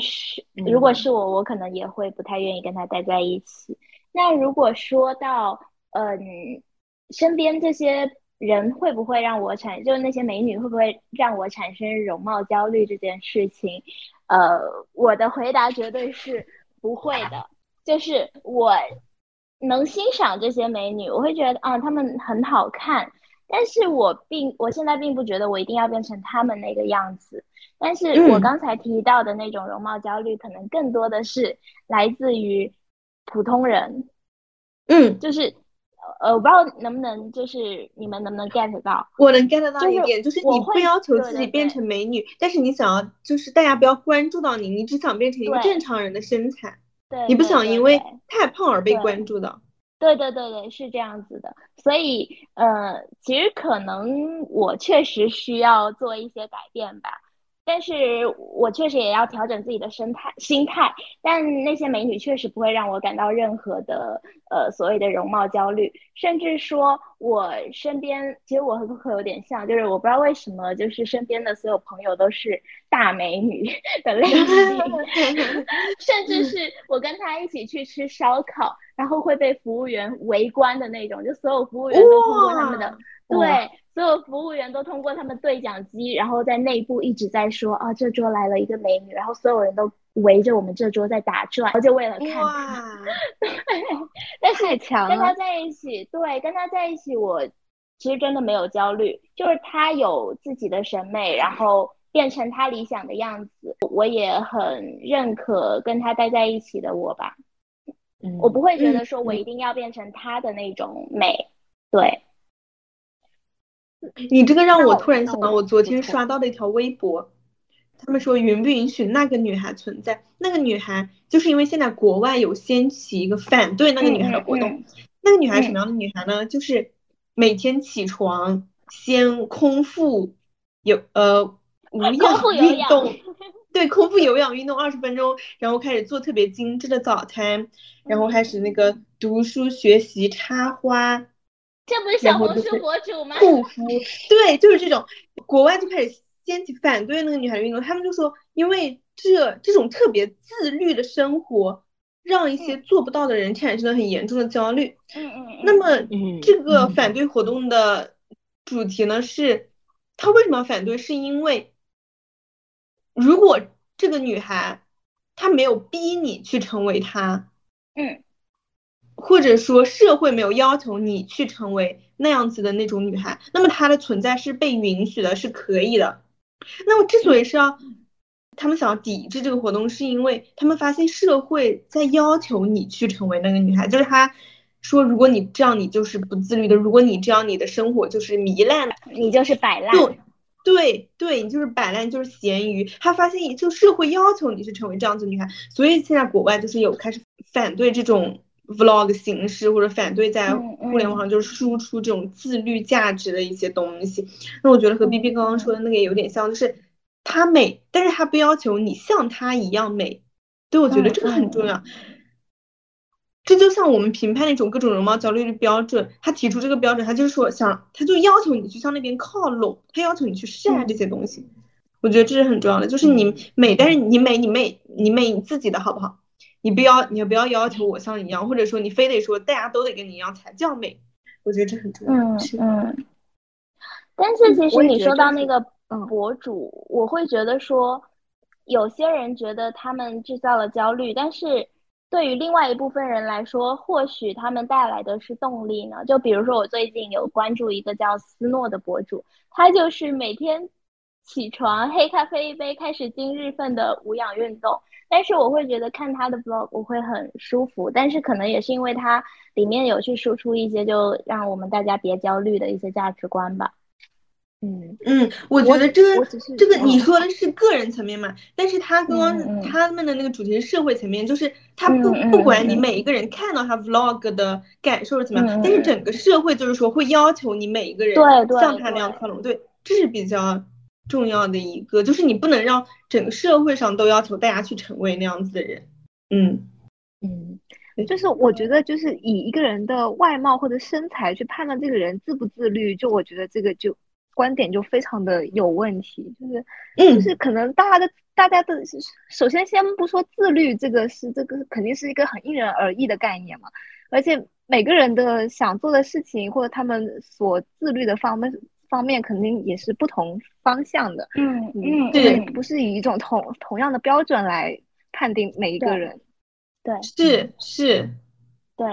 Speaker 3: 是，如果是我，我可能也会不太愿意跟她待在一起。那如果说到，嗯，身边这些人会不会让我产，就是那些美女会不会让我产生容貌焦虑这件事情？呃，我的回答绝对是不会的。就是我能欣赏这些美女，我会觉得啊，她们很好看，但是我并我现在并不觉得我一定要变成她们那个样子。但是我刚才提到的那种容貌焦虑，可能更多的是来自于普通人。
Speaker 1: 嗯，
Speaker 3: 就是呃，我不知道能不能，就是你们能不能 get 到？
Speaker 1: 我能 get 到一点，就是你不要求自己变成美女，但是你想要，就是大家不要关注到你，你只想变成一个正常人的身材。
Speaker 3: 对，
Speaker 1: 你不想因为太胖而被关注到。
Speaker 3: 对对对对，是这样子的。所以呃，其实可能我确实需要做一些改变吧。但是我确实也要调整自己的生态心态，但那些美女确实不会让我感到任何的呃所谓的容貌焦虑，甚至说我身边其实我和可可有点像，就是我不知道为什么，就是身边的所有朋友都是大美女的类型，甚至是我跟她一起去吃烧烤，然后会被服务员围观的那种，就所有服务员都通过他们的对。所有服务员都通过他们对讲机，然后在内部一直在说啊，这桌来了一个美女，然后所有人都围着我们这桌在打转，就为了看她。对，但是跟他在一起，对，跟他在一起，我其实真的没有焦虑，就是他有自己的审美，然后变成他理想的样子，我也很认可跟他待在一起的我吧。嗯，我不会觉得说我一定要变成他的那种美，对。
Speaker 1: 你这个让我突然想到，我昨天刷到的一条微博，他们说允不允许那个女孩存在？那个女孩就是因为现在国外有掀起一个反对那个女孩的活动。那个女孩什么样的女孩呢？就是每天起床先空腹有呃无氧运动，对，空腹有氧运动二十分钟，然后开始做特别精致的早餐，然后开始那个读书学习插花。
Speaker 3: 这不是小红书博主吗？
Speaker 1: 护肤，对，就是这种。国外就开始掀起反对那个女孩的运动，他们就说，因为这这种特别自律的生活，让一些做不到的人产生了很严重的焦虑。
Speaker 3: 嗯嗯。
Speaker 1: 那么，这个反对活动的主题呢是，他为什么要反对？是因为，如果这个女孩她没有逼你去成为她，
Speaker 3: 嗯。
Speaker 1: 或者说社会没有要求你去成为那样子的那种女孩，那么她的存在是被允许的，是可以的。那么之所以是要他们想要抵制这个活动，是因为他们发现社会在要求你去成为那个女孩，就是他说如果你这样，你就是不自律的；如果你这样，你的生活就是糜烂，
Speaker 3: 你就是摆烂。
Speaker 1: 对对，你就是摆烂，就是咸鱼。他发现，就社会要求你是成为这样子女孩，所以现在国外就是有开始反对这种 vlog 形式，或者反对在互联网上就是输出这种自律价值的一些东西。那我觉得和 B B 刚刚说的那个也有点像，就是她美，但是她不要求你像她一样美。对，我觉得这个很重要。这就像我们评判那种各种容貌焦虑的标准，他提出这个标准，他就是说想，他就要求你去向那边靠拢，他要求你去晒这些东西。我觉得这是很重要的，就是你美，但是你美，你美，你美你自己的好不好？你不要，你不要要求我像你一样，或者说你非得说大家都得跟你一样才叫美。我觉得这很重要。
Speaker 3: 嗯嗯。但是其实你说到那个博主，我会觉得说，有些人觉得他们制造了焦虑，但是。对于另外一部分人来说，或许他们带来的是动力呢。就比如说，我最近有关注一个叫斯诺的博主，他就是每天起床黑咖啡一杯，开始今日份的无氧运动。但是我会觉得看他的 vlog 我会很舒服，但是可能也是因为他里面有去输出一些就让我们大家别焦虑的一些价值观吧。
Speaker 1: 嗯嗯，我觉得这个这个你说的是个人层面嘛，但是他刚刚他们的那个主题是社会层面，就是他不不管你每一个人看到他 vlog 的感受是怎么样，但是整个社会就是说会要求你每一个人像他那样靠拢，对，这是比较重要的一个，就是你不能让整个社会上都要求大家去成为那样子的人。嗯
Speaker 2: 嗯，就是我觉得就是以一个人的外貌或者身材去判断这个人自不自律，就我觉得这个就。观点就非常的有问题，就是，就是可能大家的大家的，首先先不说自律，这个是这个肯定是一个很因人而异的概念嘛，而且每个人的想做的事情或者他们所自律的方面方面肯定也是不同方向的，
Speaker 3: 嗯嗯，
Speaker 2: 对，不是以一种同同样的标准来判定每一个人，
Speaker 3: 对，
Speaker 1: 是是，
Speaker 3: 对。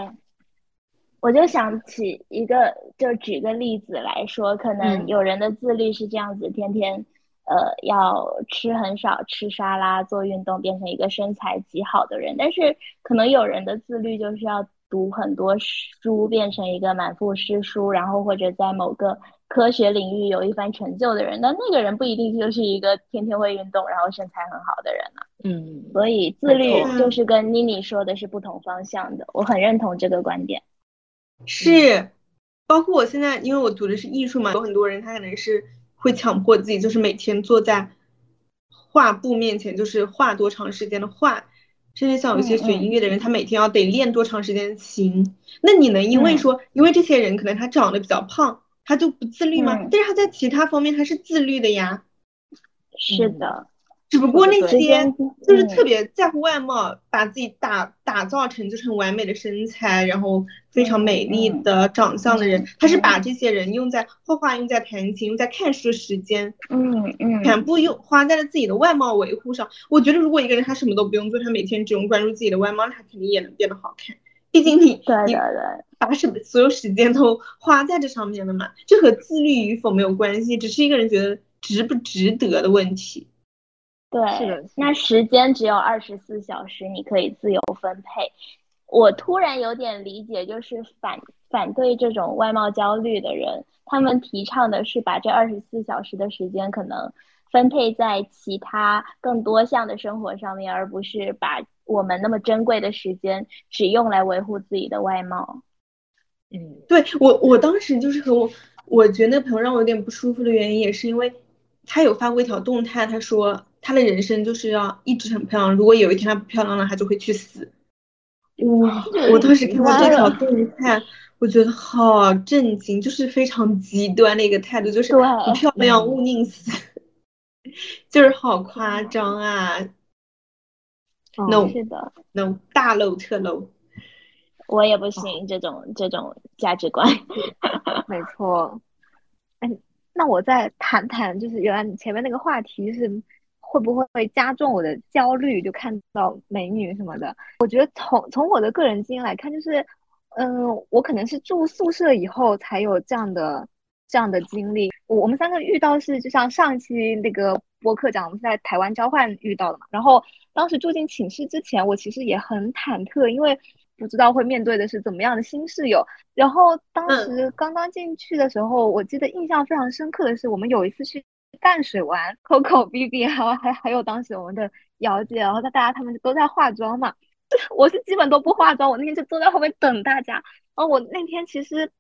Speaker 3: 我就想起一个，就举个例子来说，可能有人的自律是这样子，天天，呃，要吃很少，吃沙拉，做运动，变成一个身材极好的人。但是，可能有人的自律就是要读很多书，变成一个满腹诗书，然后或者在某个科学领域有一番成就的人。但那个人不一定就是一个天天会运动，然后身材很好的人呢。
Speaker 2: 嗯，
Speaker 3: 所以自律就是跟妮妮说的是不同方向的。我很认同这个观点。
Speaker 1: 是，包括我现在，因为我读的是艺术嘛，有很多人他可能是会强迫自己，就是每天坐在画布面前，就是画多长时间的画，甚至像有一些学音乐的人，他每天要得练多长时间的琴。那你能因为说，因为这些人可能他长得比较胖，他就不自律吗？但是他在其他方面他是自律的呀。
Speaker 3: 是的。
Speaker 1: 只不过那些就是特别在乎外貌，把自己打打造成就是很完美的身材，然后非常美丽的长相的人，他是把这些人用在画画、用在弹琴、用在看书的时间，
Speaker 3: 嗯嗯，
Speaker 1: 全部用花在了自己的外貌维护上。我觉得如果一个人他什么都不用做，他每天只用关注自己的外貌，他肯定也能变得好看。毕竟你
Speaker 3: 对对对，
Speaker 1: 把什么所有时间都花在这上面了嘛，这和自律与否没有关系，只是一个人觉得值不值得的问题。
Speaker 3: 对，那时间只有二十四小时，你可以自由分配。我突然有点理解，就是反反对这种外貌焦虑的人，他们提倡的是把这二十四小时的时间可能分配在其他更多项的生活上面，而不是把我们那么珍贵的时间只用来维护自己的外貌。
Speaker 1: 嗯，对我我当时就是和我，我觉得那朋友让我有点不舒服的原因，也是因为他有发过一条动态，他说。他的人生就是要一直很漂亮，如果有一天他不漂亮了，他就会去死。哇！我当时看到这条动态，我觉得好震惊，就是非常极端的一个态度，就是不漂亮勿宁死，就是好夸张啊！No，
Speaker 3: 是的
Speaker 1: ，No，大 low 特 low，
Speaker 3: 我也不行这种这种价值观。
Speaker 2: 没错。哎，那我再谈谈，就是原来你前面那个话题，是。会不会加重我的焦虑？就看到美女什么的，我觉得从从我的个人经验来看，就是，嗯，我可能是住宿舍以后才有这样的这样的经历。我们三个遇到是就像上期那个播客讲，我们在台湾交换遇到的嘛。然后当时住进寝室之前，我其实也很忐忑，因为不知道会面对的是怎么样的新室友。然后当时刚刚进去的时候，我记得印象非常深刻的是，我们有一次去。淡水玩，Coco、B B，还有还还有当时我们的姚姐，然后大大家他们都在化妆嘛，我是基本都不化妆，我那天就坐在后面等大家。然后我那天其实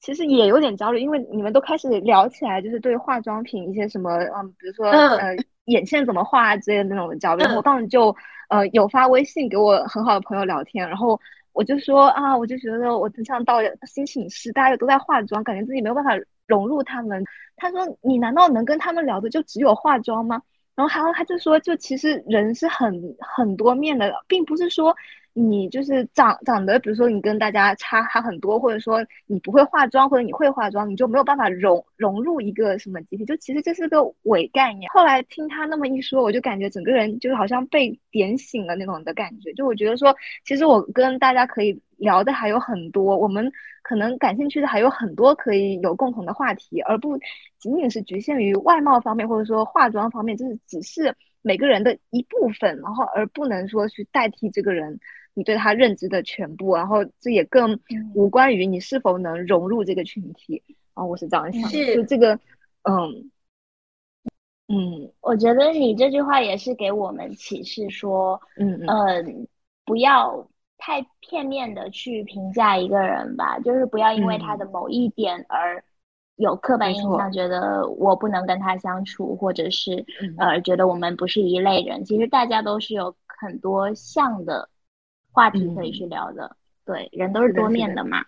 Speaker 2: 其实也有点焦虑，因为你们都开始聊起来，就是对化妆品一些什么，嗯，比如说呃眼线怎么画之类的那种交流。我当时就呃有发微信给我很好的朋友聊天，然后。我就说啊，我就觉得我很像到新寝室，大家都在化妆，感觉自己没有办法融入他们。他说：“你难道能跟他们聊的就只有化妆吗？”然后还有他就说，就其实人是很很多面的，并不是说。你就是长长得，比如说你跟大家差差很多，或者说你不会化妆，或者你会化妆，你就没有办法融融入一个什么集体，就其实这是个伪概念。后来听他那么一说，我就感觉整个人就是好像被点醒了那种的感觉。就我觉得说，其实我跟大家可以聊的还有很多，我们可能感兴趣的还有很多可以有共同的话题，而不仅仅是局限于外貌方面，或者说化妆方面，就是只是每个人的一部分，然后而不能说去代替这个人。你对他认知的全部，然后这也更无关于你是否能融入这个群体。啊，我是这样想，就这个，嗯。嗯，
Speaker 3: 我觉得你这句话也是给我们启示，说，嗯嗯，不要太片面的去评价一个人吧，就是不要因为他的某一点而有刻板印象，觉得我不能跟他相处，或者是呃，觉得我们不是一类人。其实大家都是有很多像的。话题可以去聊的，对，人都是多面的嘛，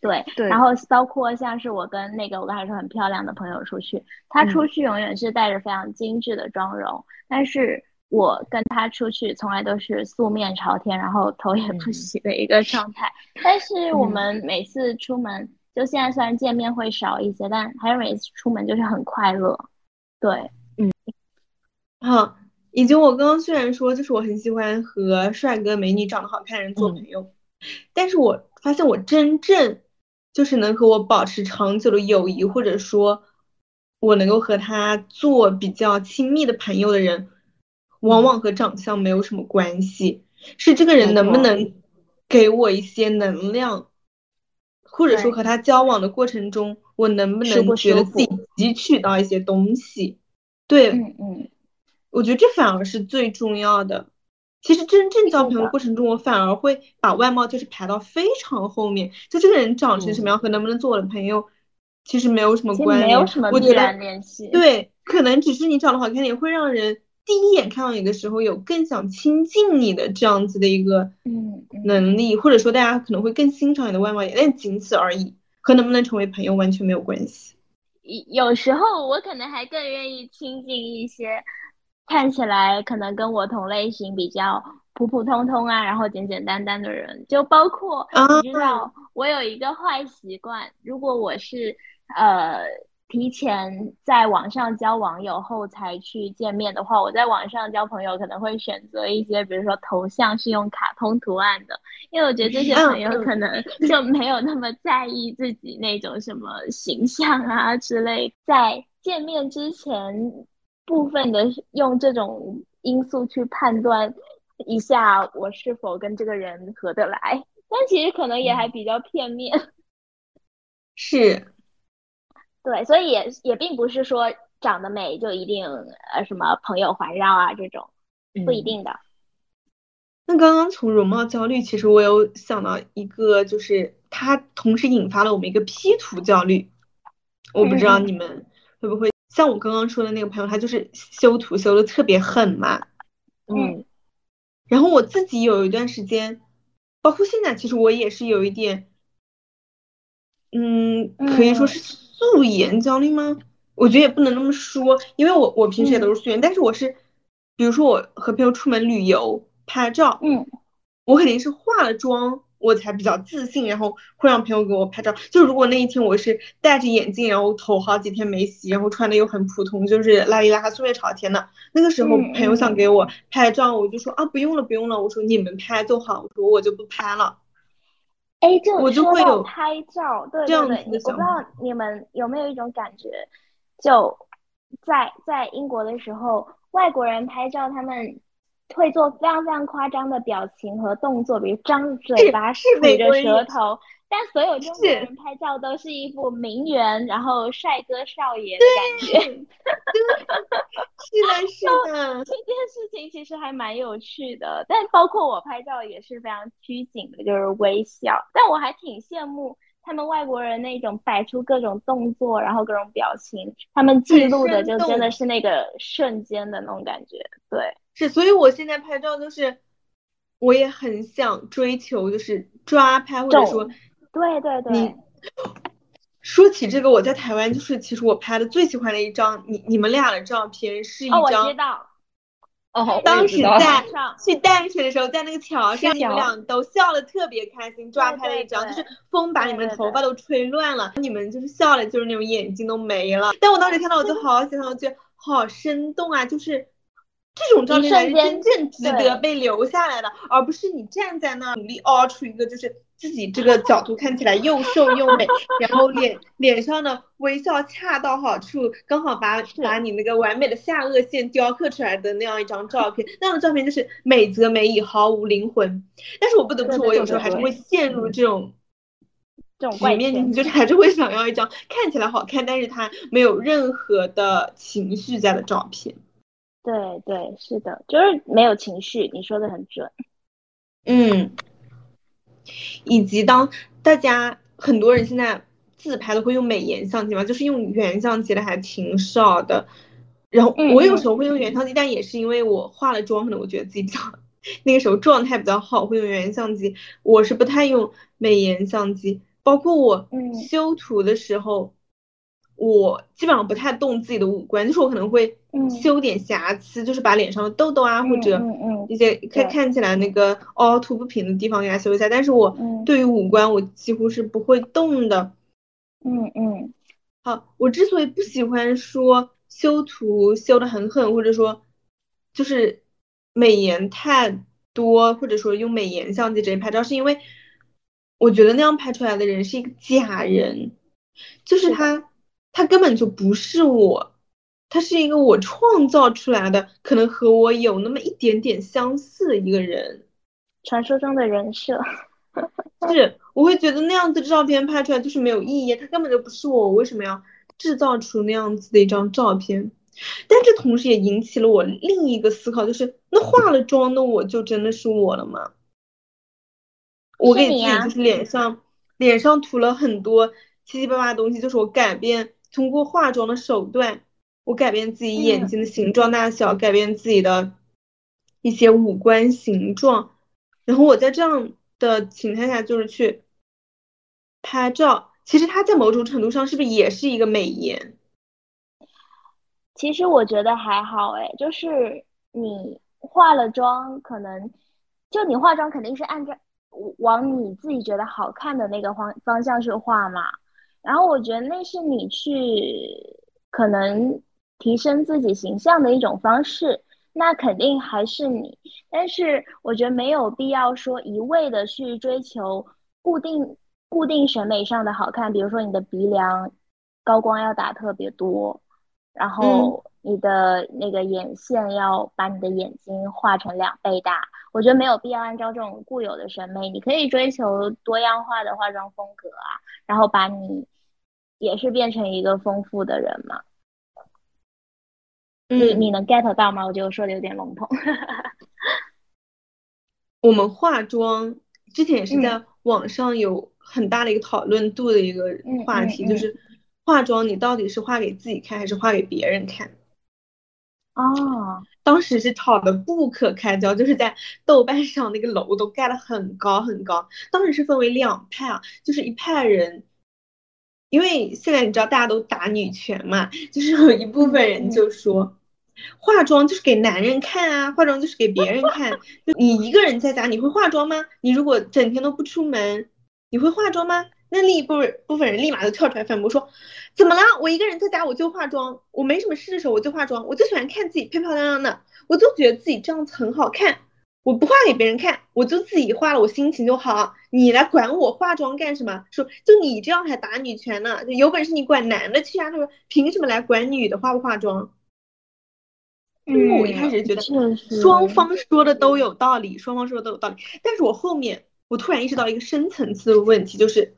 Speaker 3: 对，然后包括像是我跟那个我刚才说很漂亮的朋友出去，他出去永远是带着非常精致的妆容，但是我跟他出去从来都是素面朝天，然后头也不洗的一个状态。但是我们每次出门，就现在虽然见面会少一些，但还是每次出门就是很快乐。对，
Speaker 1: 嗯，好。以及我刚刚虽然说，就是我很喜欢和帅哥美女、长得好看的人做朋友，但是我发现我真正就是能和我保持长久的友谊，或者说，我能够和他做比较亲密的朋友的人，往往和长相没有什么关系，是这个人能不能给我一些能量，或者说和他交往的过程中，我能不能觉得自己汲取到一些东西？对，
Speaker 3: 嗯嗯。
Speaker 1: 我觉得这反而是最重要的。其实真正交朋友的过程中，我反而会把外貌就是排到非常后面。就这个人长成什么样和能不能做我的朋友，其实没有什么关联。
Speaker 3: 没有什么必然联系。
Speaker 1: 对，可能只是你长得好看点，会让人第一眼看到你的时候有更想亲近你的这样子的一个
Speaker 3: 嗯
Speaker 1: 能力，或者说大家可能会更欣赏你的外貌，但仅此而已，和能不能成为朋友完全没有关系。
Speaker 3: 有时候我可能还更愿意亲近一些。看起来可能跟我同类型比较普普通通啊，然后简简单单的人，就包括你知道，我有一个坏习惯，如果我是呃提前在网上交网友后才去见面的话，我在网上交朋友可能会选择一些，比如说头像是用卡通图案的，因为我觉得这些朋友可能 就没有那么在意自己那种什么形象啊之类，在见面之前。部分的用这种因素去判断一下我是否跟这个人合得来，但其实可能也还比较片面。
Speaker 1: 是，
Speaker 3: 对，所以也也并不是说长得美就一定呃什么朋友环绕啊这种，不一定的。
Speaker 1: 那刚刚从容貌焦虑，其实我有想到一个，就是它同时引发了我们一个 P 图焦虑，我不知道你们会不会。像我刚刚说的那个朋友，他就是修图修的特别狠嘛，
Speaker 3: 嗯，
Speaker 1: 然后我自己有一段时间，包括现在，其实我也是有一点，嗯，可以说是素颜焦虑吗？我觉得也不能那么说，因为我我平时也都是素颜，但是我是，比如说我和朋友出门旅游拍照，
Speaker 3: 嗯，
Speaker 1: 我肯定是化了妆。我才比较自信，然后会让朋友给我拍照。就如果那一天我是戴着眼镜，然后头好几天没洗，然后穿的又很普通，就是邋里邋遢、素面朝天的，那个时候朋友想给我拍照，我就说啊，不用了，不用了。我说你们拍就好，我说我就不拍了。
Speaker 3: 哎，这
Speaker 1: 我就会有
Speaker 3: 拍照，对对对，我不知道你们有没有一种感觉，就在在英国的时候，外国人拍照，他们。会做非常非常夸张的表情和动作，比如张嘴巴、吐着舌头。但所有中国人拍照都是一副名媛，然后帅哥少爷的感觉。
Speaker 1: 是的，
Speaker 3: 这件事情其实还蛮有趣的，但包括我拍照也是非常拘谨的，就是微笑。但我还挺羡慕他们外国人那种摆出各种动作，然后各种表情，他们记录的就真的是那个瞬间的那种感觉。对，
Speaker 1: 是，所以我现在拍照就是，我也很想追求就是抓拍，或者说，
Speaker 3: 对对对。
Speaker 1: 说起这个，我在台湾就是，其实我拍的最喜欢的一张你你们俩的照片是一张。哦，
Speaker 3: 我知道。
Speaker 2: 哦，
Speaker 1: 当时在 去淡水的时候，在那个桥上，你们俩都笑的特别开心，抓拍了一张，就是风把你们的头发都吹乱了，你们就是笑的，就是那种眼睛都没了。但我当时看到，我就好喜欢，我觉得好生动啊，就是这种照片才是真正值得被留下来的，而不是你站在那努力凹出一个就是。自己这个角度看起来又瘦又美，然后脸脸上的微笑恰到好处，刚好把把你那个完美的下颚线雕刻出来的那样一张照片，那样的照片就是美则美矣，毫无灵魂。但是我不得不说，我有时候还是会陷入这种
Speaker 3: 这种局
Speaker 1: 面，就是还是会想要一张看起来好看，但是它没有任何的情绪在的照片。
Speaker 3: 对对，是的，就是没有情绪，你说的很准。
Speaker 1: 嗯。以及当大家很多人现在自拍都会用美颜相机嘛，就是用原相机的还挺少的。然后我有时候会用原相机，但也是因为我化了妆，可能我觉得自己比较那个时候状态比较好，会用原相机。我是不太用美颜相机，包括我修图的时候。我基本上不太动自己的五官，就是我可能会修点瑕疵，就是把脸上的痘痘啊或者一些看看起来那个凹凸不平的地方给它修一下。但是我对于五官我几乎是不会动的。
Speaker 3: 嗯嗯。
Speaker 1: 好，我之所以不喜欢说修图修的很狠，或者说就是美颜太多，或者说用美颜相机直接拍照，是因为我觉得那样拍出来的人是一个假人，就是他。他根本就不是我，他是一个我创造出来的，可能和我有那么一点点相似的一个人，
Speaker 3: 传说中的人设。
Speaker 1: 是，我会觉得那样子照片拍出来就是没有意义，他根本就不是我，我为什么要制造出那样子的一张照片？但这同时也引起了我另一个思考，就是那化了妆的我就真的是我了吗？我给自己就是脸上脸上涂了很多七七八八的东西，就是我改变。通过化妆的手段，我改变自己眼睛的形状大小，改变自己的一些五官形状，然后我在这样的情态下就是去拍照。其实它在某种程度上是不是也是一个美颜？
Speaker 3: 其实我觉得还好哎，就是你化了妆，可能就你化妆肯定是按照往你自己觉得好看的那个方方向去画嘛。然后我觉得那是你去可能提升自己形象的一种方式，那肯定还是你。但是我觉得没有必要说一味的去追求固定固定审美上的好看，比如说你的鼻梁高光要打特别多，然后你的那个眼线要把你的眼睛画成两倍大。我觉得没有必要按照这种固有的审美，你可以追求多样化的化妆风格啊。然后把你也是变成一个丰富的人嘛？你你能 get 到吗？我觉得说的有点笼统。
Speaker 1: 我们化妆之前也是在网上有很大的一个讨论度的一个话题，就是化妆你到底是化给自己看还是化给别人看？
Speaker 3: 哦，
Speaker 1: 当时是吵得不可开交，就是在豆瓣上那个楼都盖得很高很高。当时是分为两派啊，就是一派人，因为现在你知道大家都打女权嘛，就是有一部分人就说，化妆就是给男人看啊，化妆就是给别人看。就你一个人在家，你会化妆吗？你如果整天都不出门，你会化妆吗？那另一部分部分人立马就跳出来反驳说，怎么了？我一个人在家我就化妆，我没什么事的时候我就化妆，我就喜欢看自己漂漂亮亮的，我就觉得自己这样子很好看，我不化给别人看，我就自己化了，我心情就好。你来管我化妆干什么？说就你这样还打女权呢？有本事你管男的去啊！他说凭什么来管女的化不化妆？因为我一开始觉得双方说的都有道理，双方说的都有道理，但是我后面我突然意识到一个深层次的问题，就是。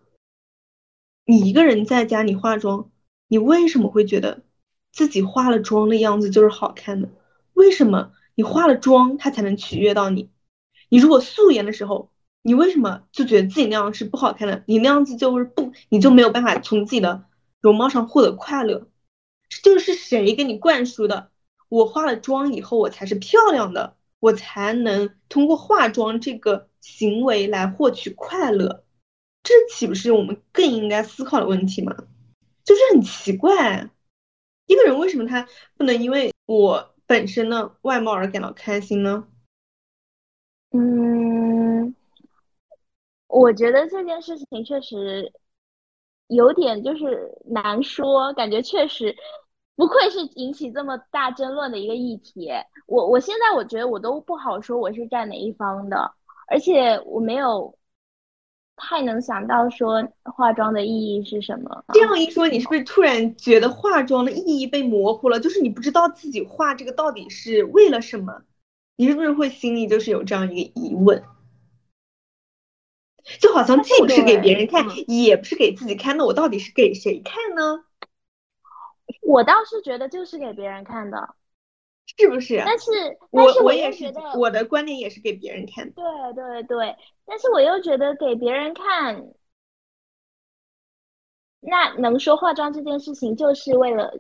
Speaker 1: 你一个人在家，你化妆，你为什么会觉得自己化了妆的样子就是好看的？为什么你化了妆他才能取悦到你？你如果素颜的时候，你为什么就觉得自己那样是不好看的？你那样子就是不，你就没有办法从自己的容貌上获得快乐。这就是谁给你灌输的？我化了妆以后，我才是漂亮的，我才能通过化妆这个行为来获取快乐。这岂不是我们更应该思考的问题吗？就是很奇怪，一个人为什么他不能因为我本身的外貌而感到开心呢？
Speaker 3: 嗯，我觉得这件事情确实有点就是难说，感觉确实不愧是引起这么大争论的一个议题。我我现在我觉得我都不好说我是站哪一方的，而且我没有。太能想到说化妆的意义是什么？
Speaker 1: 这样一说，你是不是突然觉得化妆的意义被模糊了？就是你不知道自己画这个到底是为了什么？你是不是会心里就是有这样一个疑问？就好像既不是给别人看，也不是给自己看，那我到底是给谁看呢？
Speaker 3: 我倒是觉得就是给别人看的。
Speaker 1: 是不是？
Speaker 3: 但是，
Speaker 1: 我
Speaker 3: 我
Speaker 1: 也是，我的观点也是给别人看的。
Speaker 3: 对对对，但是我又觉得给别人看，那能说化妆这件事情就是为了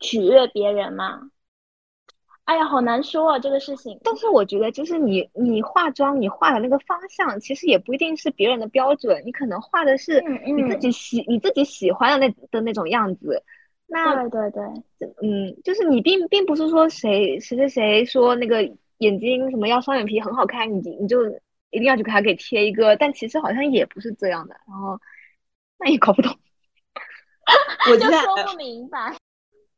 Speaker 3: 取悦别人吗？哎呀，好难说啊，这个事情。
Speaker 2: 但是我觉得，就是你你化妆，你画的那个方向，其实也不一定是别人的标准，你可能画的是你自己喜你自己喜欢的那的那种样子。那
Speaker 3: 对对对，
Speaker 2: 嗯，就是你并并不是说谁谁谁谁说那个眼睛什么要双眼皮很好看，你你就一定要去给他给贴一个，但其实好像也不是这样的，然后那也搞不懂，
Speaker 1: 我就
Speaker 3: 说不明白。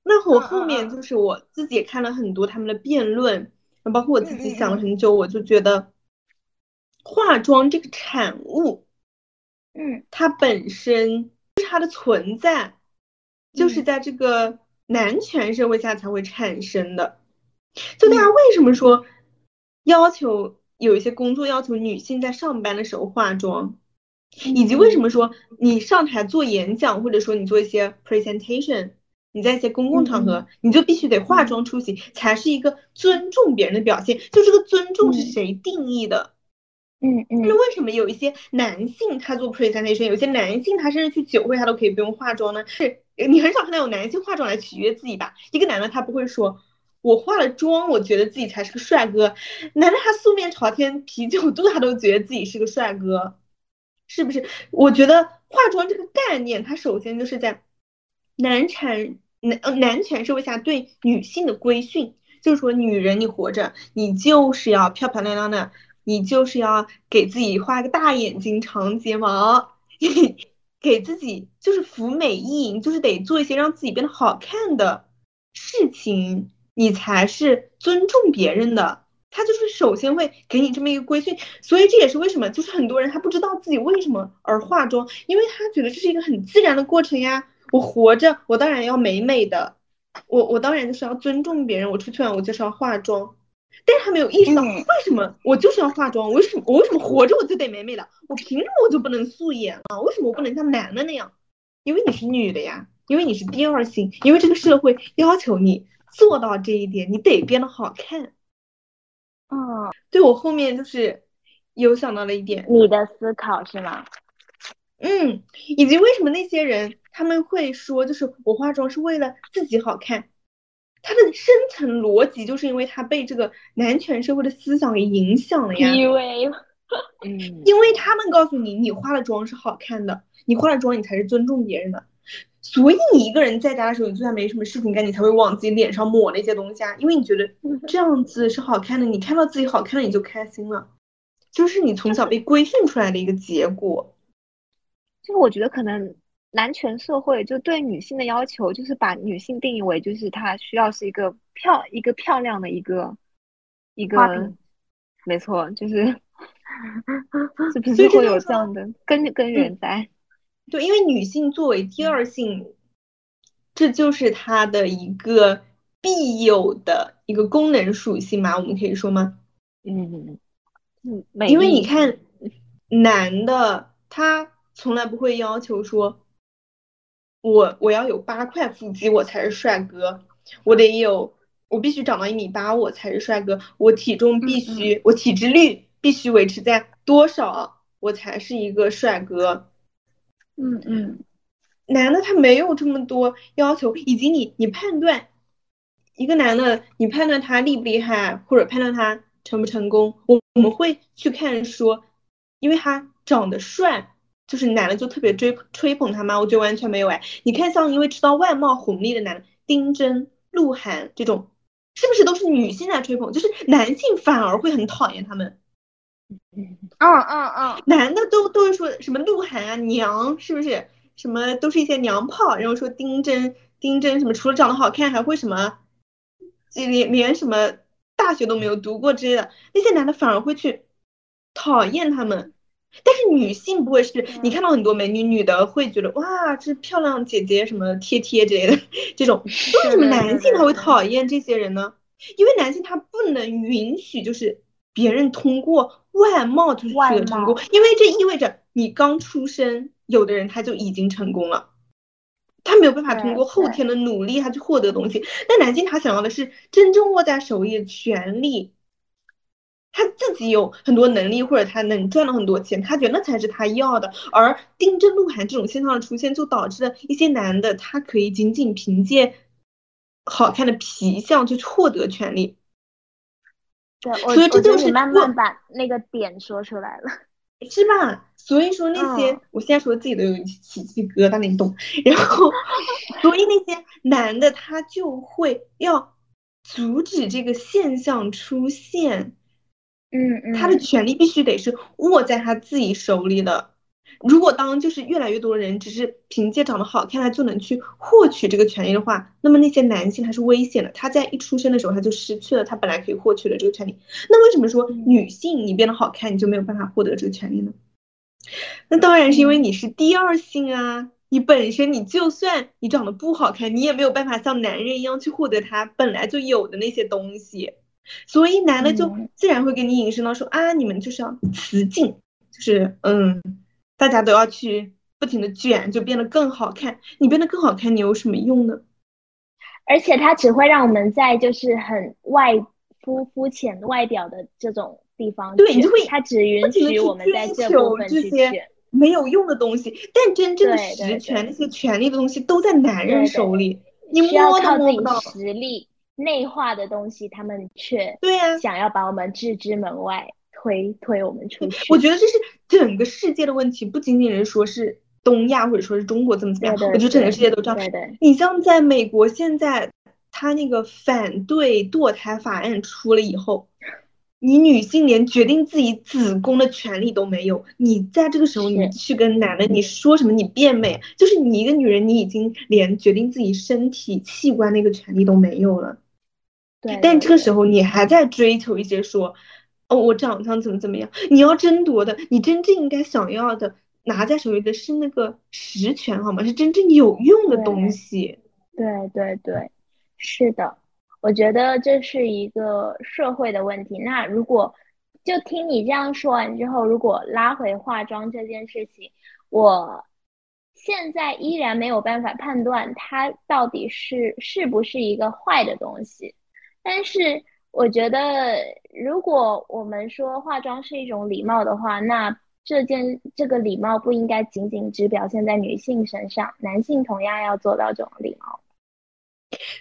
Speaker 1: 那我后面就是我自己也看了很多他们的辩论，包括我自己想了很久，我就觉得化妆这个产物，
Speaker 3: 嗯，
Speaker 1: 它本身它的存在。就是在这个男权社会下才会产生的。就大家为什么说要求有一些工作要求女性在上班的时候化妆，以及为什么说你上台做演讲，或者说你做一些 presentation，你在一些公共场合，你就必须得化妆出席，才是一个尊重别人的表现。就这个尊重是谁定义的？
Speaker 3: 嗯嗯。
Speaker 1: 那为什么有一些男性他做 presentation，有些男性他甚至去酒会他都可以不用化妆呢？是。你很少看到有男性化妆来取悦自己吧？一个男的他不会说，我化了妆，我觉得自己才是个帅哥。男的他素面朝天，啤酒肚，他都觉得自己是个帅哥，是不是？我觉得化妆这个概念，它首先就是在男产男男权社会下对女性的规训，就是说女人你活着，你就是要漂漂亮亮的，你就是要给自己画个大眼睛、长睫毛。给自己就是服美意，就是得做一些让自己变得好看的事情，你才是尊重别人的。他就是首先会给你这么一个规训，所以这也是为什么，就是很多人他不知道自己为什么而化妆，因为他觉得这是一个很自然的过程呀。我活着，我当然要美美的，我我当然就是要尊重别人，我出去玩我就是要化妆。但是他没有意识到为什么我就是要化妆，我为什么我为什么活着我就得美美的，我凭什么我就不能素颜啊？为什么我不能像男的那样？因为你是女的呀，因为你是第二性，因为这个社会要求你做到这一点，你得变得好看。
Speaker 3: 嗯，
Speaker 1: 对我后面就是有想到了一点，
Speaker 3: 你的思考是吗？
Speaker 1: 嗯，以及为什么那些人他们会说，就是我化妆是为了自己好看。他的深层逻辑就是因为他被这个男权社会的思想给影响了呀。
Speaker 3: 因为，
Speaker 2: 嗯，
Speaker 1: 因为他们告诉你，你化了妆是好看的，你化了妆你才是尊重别人的，所以你一个人在家的时候，你就算没什么事情干，你才会往自己脸上抹那些东西啊，因为你觉得 这样子是好看的，你看到自己好看了你就开心了，就是你从小被规训出来的一个结果。
Speaker 2: 就是我觉得可能。男权社会就对女性的要求，就是把女性定义为就是她需要是一个漂一个漂亮的一个一个，没错，就是 是不是会有这样的根根源在？
Speaker 1: 对，因为女性作为第二性，这就是她的一个必有的一个功能属性嘛，我们可以说吗？
Speaker 2: 嗯嗯，
Speaker 1: 因为你看，男的他从来不会要求说。我我要有八块腹肌，我才是帅哥。我得有我必须长到一米八，我才是帅哥。我体重必须，我体脂率必须维持在多少，我才是一个帅哥。
Speaker 2: 嗯嗯，
Speaker 1: 男的他没有这么多要求，以及你你判断一个男的，你判断他厉不厉害，或者判断他成不成功，我我们会去看说，因为他长得帅，就是男的就特别追吹捧他吗？我觉得完全没有哎。你看像因为知道外貌红利的男的，丁真、鹿晗这种。是不是都是女性在吹捧？就是男性反而会很讨厌他们。
Speaker 2: 嗯嗯嗯，
Speaker 1: 男的都都是说什么鹿晗啊娘，是不是？什么都是一些娘炮，然后说丁真丁真什么除了长得好看还会什么，连连什么大学都没有读过之类的，那些男的反而会去讨厌他们。但是女性不会是，你看到很多美女，女的会觉得哇，这漂亮姐姐什么贴贴之类的 这种，为什么男性他会讨厌这些人呢？因为男性他不能允许就是别人通过外貌就是取得成功，因为这意味着你刚出生，有的人他就已经成功了，他没有办法通过后天的努力他去获得东西。但男性他想要的是真正握在手里的权利。他自己有很多能力，或者他能赚到很多钱，他觉得那才是他要的。而丁真、鹿晗这种现象的出现，就导致了一些男的，他可以仅仅凭借好看的皮相去获得权利。
Speaker 3: 对，所以这就是慢慢把那个点说出来了，
Speaker 1: 是吧？所以说那些，我现在说自己都有起鸡皮疙瘩，你懂？然后，所以那些男的他就会要阻止这个现象出现。
Speaker 3: 嗯嗯，
Speaker 1: 他的权利必须得是握在他自己手里的。如果当就是越来越多的人只是凭借长得好看他就能去获取这个权利的话，那么那些男性他是危险的。他在一出生的时候他就失去了他本来可以获取的这个权利。那为什么说女性你变得好看你就没有办法获得这个权利呢？那当然是因为你是第二性啊，你本身你就算你长得不好看，你也没有办法像男人一样去获得他本来就有的那些东西。所以男的就自然会给你引申到说啊，你们就是要雌竞，就是嗯，大家都要去不停的卷，就变得更好看。你变得更好看，你有什么用呢？
Speaker 3: 而且他只会让我们在就是很外肤肤浅外表的这种地方，
Speaker 1: 对你就会
Speaker 3: 他只允许我们在
Speaker 1: 这
Speaker 3: 部分
Speaker 1: 这些没有用的东西。但真正的实权那些权利的东西都在男人手里，你摸都摸不到。
Speaker 3: 实力。内化的东西，他们却
Speaker 1: 对呀，
Speaker 3: 想要把我们置之门外，推推我们出去。
Speaker 1: 我觉得这是整个世界的问题，不仅仅是说是东亚或者说是中国怎么怎么样，我觉得整个世界都这样。你像在美国，现在他那个反对堕胎法案出了以后，你女性连决定自己子宫的权利都没有。你在这个时候，你去跟男的你说什么？你变美，就是你一个女人，你已经连决定自己身体器官那个权利都没有了。
Speaker 3: 对，
Speaker 1: 但这个时候你还在追求一些说，哦，我长相怎么怎么样？你要争夺的，你真正应该想要的，拿在手里的是那个实权，好吗？是真正有用的东西。
Speaker 3: 对对对，是的，我觉得这是一个社会的问题。那如果就听你这样说完之后，如果拉回化妆这件事情，我现在依然没有办法判断它到底是是不是一个坏的东西。但是我觉得，如果我们说化妆是一种礼貌的话，那这件这个礼貌不应该仅仅只表现在女性身上，男性同样要做到这种礼貌。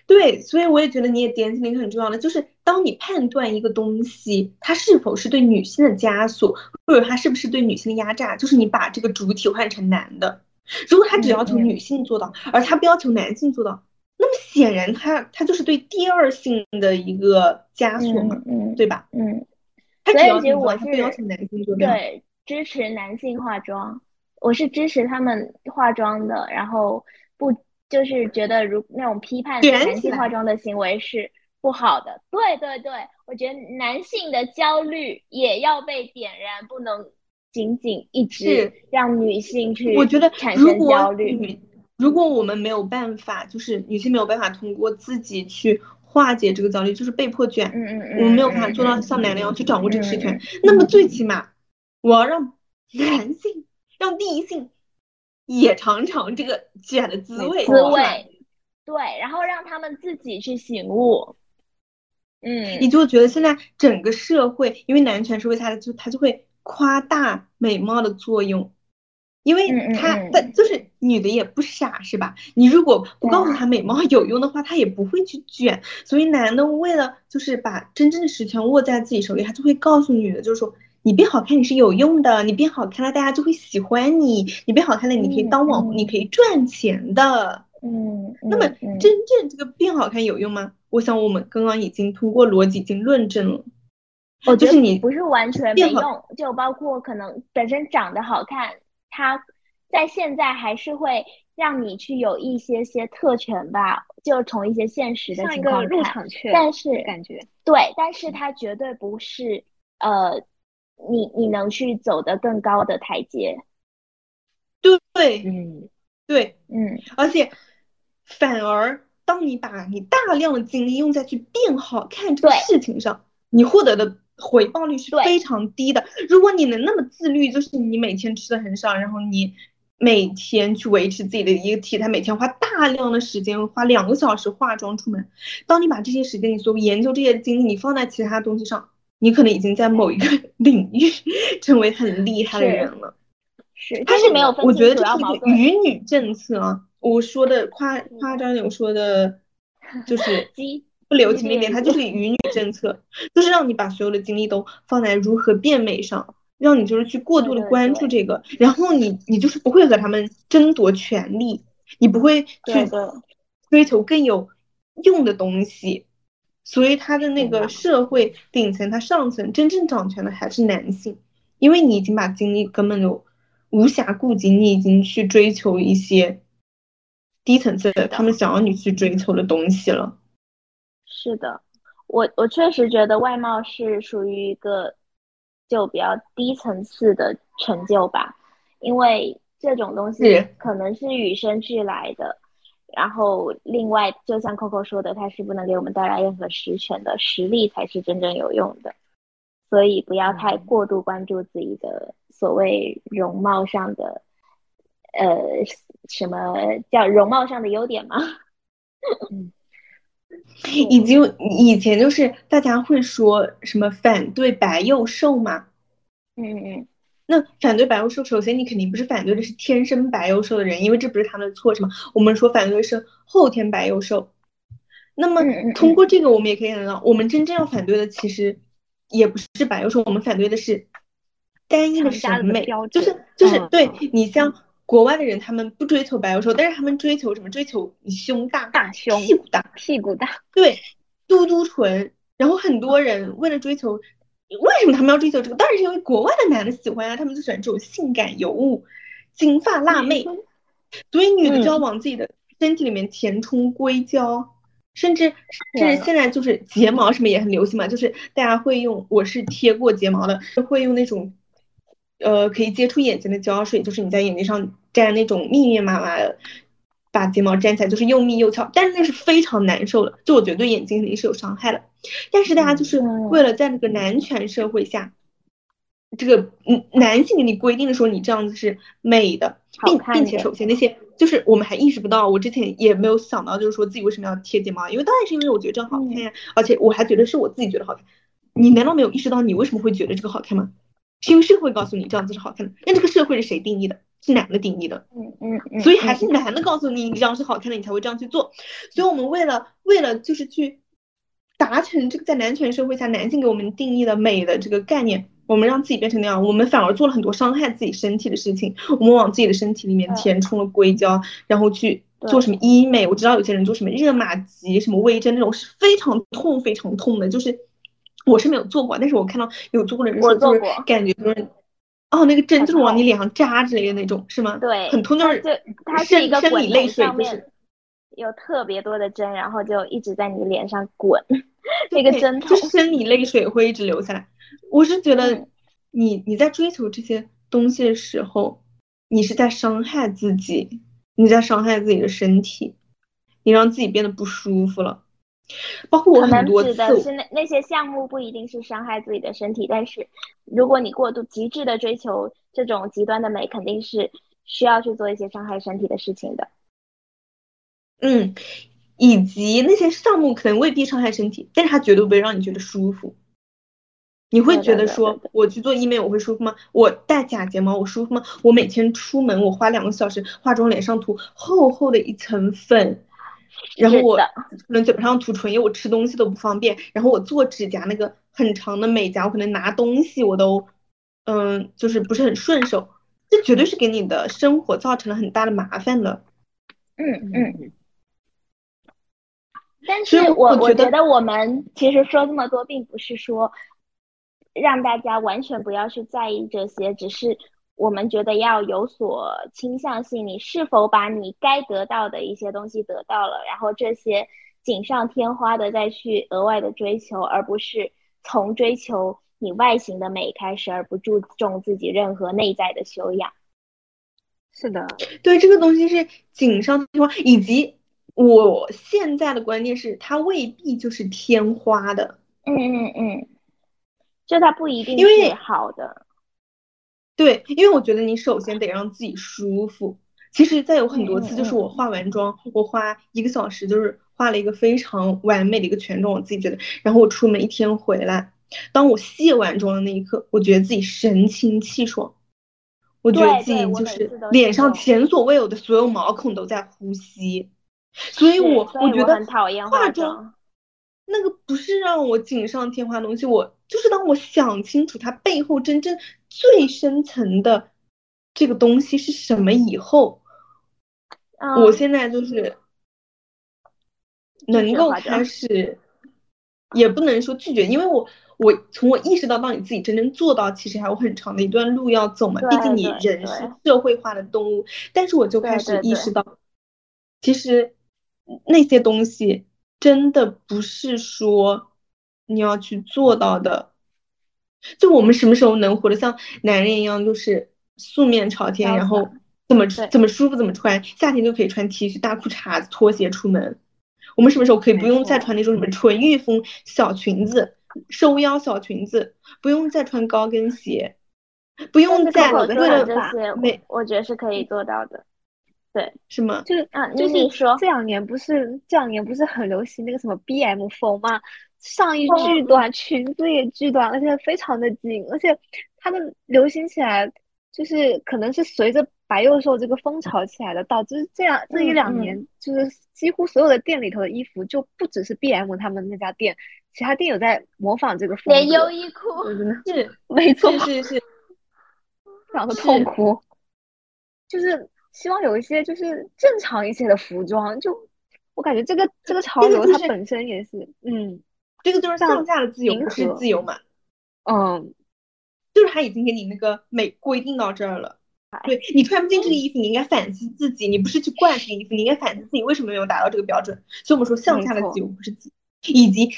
Speaker 1: 对，所以我也觉得你也点醒了一个很重要的，就是当你判断一个东西它是否是对女性的枷锁，或者它是不是对女性的压榨，就是你把这个主体换成男的，如果他只要求女性做到，而他不要求男性做到。那么显然，他他就是对第二性的一个枷锁嘛，嗯对吧？
Speaker 3: 嗯，
Speaker 1: 所
Speaker 3: 以其实我是
Speaker 1: 对
Speaker 3: 支持男性化妆，我是支持他们化妆的，然后不就是觉得如那种批判男性化妆的行为是不好的。对对对，我觉得男性的焦虑也要被点燃，不能仅仅一直让女性去
Speaker 1: 我觉得
Speaker 3: 产生焦虑。
Speaker 1: 如果我们没有办法，就是女性没有办法通过自己去化解这个焦虑，就是被迫卷，
Speaker 3: 嗯嗯嗯，
Speaker 1: 我们没有办法做到像男人一样去掌握这个实权，那么最起码我要让男性，让第一性也尝尝这个卷的滋味，
Speaker 3: 滋味，对，然后让他们自己去醒悟，嗯，
Speaker 1: 你就觉得现在整个社会，因为男权社会，它就它就会夸大美貌的作用，因为他他就是女的也不傻是吧？你如果不告诉他美貌有用的话，他也不会去卷。所以男的为了就是把真正的实权握在自己手里，他就会告诉女的，就是说你变好看你是有用的，你变好看了大家就会喜欢你，你变好看了你可以当网红，你可以赚钱的。
Speaker 3: 嗯，
Speaker 1: 那么真正这个变好看有用吗？我想我们刚刚已经通过逻辑已经论证了。
Speaker 3: 我
Speaker 1: 觉得你
Speaker 3: 不是完全没用，就包括可能本身长得好看，它在现在还是会让你去有一些些特权吧，就从一些现实的情况看。但是
Speaker 2: 感觉
Speaker 3: 对，但是它绝对不是呃，你你能去走得更高的台阶。
Speaker 1: 对，
Speaker 3: 嗯，
Speaker 1: 对，
Speaker 3: 嗯，
Speaker 1: 而且反而。当你把你大量的精力用在去变好看这个事情上，你获得的回报率是非常低的。如果你能那么自律，就是你每天吃的很少，然后你每天去维持自己的一个体态，每天花大量的时间，花两个小时化妆出门。当你把这些时间，你所研究这些精力，你放在其他东西上，你可能已经在某一个 领域成为很厉害的人了。
Speaker 3: 是，他是没有分
Speaker 1: 我觉得这是一个愚女政策啊。我说的夸夸张点，我说的 就是不留情面点，它就是愚女政策，就是让你把所有的精力都放在如何变美上，让你就是去过度的关注这个，然后你你就是不会和他们争夺权利，你不会去追求更有用的东西，所以他的那个社会顶层，他上层真正掌权的还是男性，因为你已经把精力根本就无暇顾及，你已经去追求一些。低层次的，他们想要你去追求的东西了。
Speaker 3: 是的，我我确实觉得外貌是属于一个就比较低层次的成就吧，因为这种东西可能是与生俱来的。然后另外，就像 Coco 说的，它是不能给我们带来任何实权的，实力才是真正有用的。所以不要太过度关注自己的所谓容貌上的。呃，什么叫容貌上的优点吗？
Speaker 2: 嗯，
Speaker 1: 以及以前就是大家会说什么反对白幼瘦嘛？
Speaker 3: 嗯嗯嗯。
Speaker 1: 那反对白幼瘦，首先你肯定不是反对的是天生白幼瘦的人，因为这不是他们的错，是吗？我们说反对是后天白幼瘦。那么通过这个，我们也可以看到，我们真正要反对的其实也不是白幼瘦，我们反对的是单一的审美，就是就是对你像。国外的人他们不追求白幼瘦，但是他们追求什么？追求胸大、
Speaker 2: 大胸、
Speaker 1: 屁股大、
Speaker 2: 屁股大。
Speaker 1: 对，嘟嘟唇。然后很多人为了追求，为什么他们要追求这个？当然是因为国外的男的喜欢啊，他们就喜欢这种性感尤物、金发辣妹。所以女的就要往自己的身体里面填充硅胶，甚至甚至现在就是睫毛什么也很流行嘛，就是大家会用，我是贴过睫毛的，会用那种。呃，可以接触眼睛的胶水，就是你在眼睛上粘那种密密麻麻的，把睫毛粘起来，就是又密又翘，但是那是非常难受的，就我觉得对眼睛肯定是有伤害的。但是大家就是为了在那个男权社会下，这个嗯男性给你规定的说你这样子是美的，并并且首先那些就是我们还意识不到，我之前也没有想到，就是说自己为什么要贴睫毛，因为当然是因为我觉得这样好看呀，而且我还觉得是我自己觉得好看。你难道没有意识到你为什么会觉得这个好看吗？是因为社会告诉你这样子是好看的，那这个社会是谁定义的？是男的定义的。
Speaker 3: 嗯嗯嗯。
Speaker 1: 所以还是男的告诉你你这样是好看的，你才会这样去做。所以我们为了为了就是去达成这个在男权社会下男性给我们定义的美的这个概念，我们让自己变成那样，我们反而做了很多伤害自己身体的事情。我们往自己的身体里面填充了硅胶，然后去做什么医美。我知道有些人做什么热玛吉、什么微针那种是非常痛、非常痛的，就是。我是没有做过，但是我看到有做过的人说，就是感觉就是，哦，那个针就是往你脸上扎之类的那种，是吗？
Speaker 3: 对，
Speaker 1: 很痛，就是
Speaker 3: 它是一个
Speaker 1: 生理泪水，
Speaker 3: 就是有特别多的针，然后就一直在你脸上滚，那个针
Speaker 1: 就生理泪水会一直流下来。我是觉得，你你在追求这些东西的时候，你是在伤害自己，你在伤害自己的身体，你让自己变得不舒服了。包括我很多
Speaker 3: 次，指的是那那些项目不一定是伤害自己的身体，但是如果你过度极致的追求这种极端的美，肯定是需要去做一些伤害身体的事情的。
Speaker 1: 嗯，以及那些项目可能未必伤害身体，但是它绝对不会让你觉得舒服。你会觉得说，我去做医美我会舒服吗？我戴假睫毛我舒服吗？我每天出门我花两个小时化妆，脸上涂厚厚的一层粉，然后我可能嘴巴上涂唇液，我吃东西都不方便，然后我做指甲那个很长的美甲，我可能拿东西我都，嗯，就是不是很顺手，这绝对是给你的生活造成了很大的麻烦的。
Speaker 3: 嗯嗯。但是我我觉得我们其实说这么多，并不是说。让大家完全不要去在意这些，只是我们觉得要有所倾向性。你是否把你该得到的一些东西得到了，然后这些锦上添花的再去额外的追求，而不是从追求你外形的美开始，而不注重自己任何内在的修养。
Speaker 2: 是的，
Speaker 1: 对这个东西是锦上添花，以及我现在的观念是，它未必就是天花的。
Speaker 3: 嗯嗯嗯。就它不一定是好的，
Speaker 1: 对，因为我觉得你首先得让自己舒服。其实再有很多次，就是我化完妆，我花一个小时，就是化了一个非常完美的一个全妆，我自己觉得。然后我出门一天回来，当我卸完妆的那一刻，我觉得自己神清气爽，我觉得自己就是脸上前所未有的所有毛孔都在呼吸。所以我我觉得化妆。那个不是让我锦上添花的东西，我就是当我想清楚它背后真正最深层的这个东西是什么以后，我现在就是能够开始，也不能说拒绝，因为我我从我意识到到你自己真正做到，其实还有很长的一段路要走嘛。毕竟你人是社会化的动物，但是我就开始意识到，其实那些东西。真的不是说你要去做到的，就我们什么时候能活得像男人一样，就是素面朝天，然后怎么怎么舒服怎么穿，夏天就可以穿 T 恤、大裤衩子、拖鞋出门。我们什么时候可以不用再穿那种什么纯欲风小裙子、收腰小裙子，不用再穿高跟鞋，不用再为了
Speaker 3: 这些，
Speaker 1: 美，
Speaker 3: 我觉得是可以做到的。对，
Speaker 1: 是吗？
Speaker 2: 就是
Speaker 3: 啊，
Speaker 2: 就是
Speaker 3: 说
Speaker 2: 这两年不是这两年不是很流行那个什么 B M 风吗？上衣巨短，裙子也巨短，而且非常的紧，而且他们流行起来就是可能是随着白幼瘦这个风潮起来的，导致这样这一两年就是几乎所有的店里头的衣服就不只是 B M 他们那家店，其他店有在模仿这个风格。
Speaker 3: 连优衣库
Speaker 1: 是
Speaker 2: 没错，
Speaker 1: 是是，
Speaker 2: 非常的痛苦，就是。希望有一些就是正常一些的服装，就我感觉这个这个潮流它本身也是，嗯，
Speaker 1: 这个就是上下的自由不是自由嘛，
Speaker 2: 嗯，
Speaker 1: 就是他已经给你那个美规定到这儿了，对你穿不进这个衣服，你应该反思自己，你不是去惯这个衣服，你应该反思自己为什么没有达到这个标准。所以我们说向下的自由不是自，以及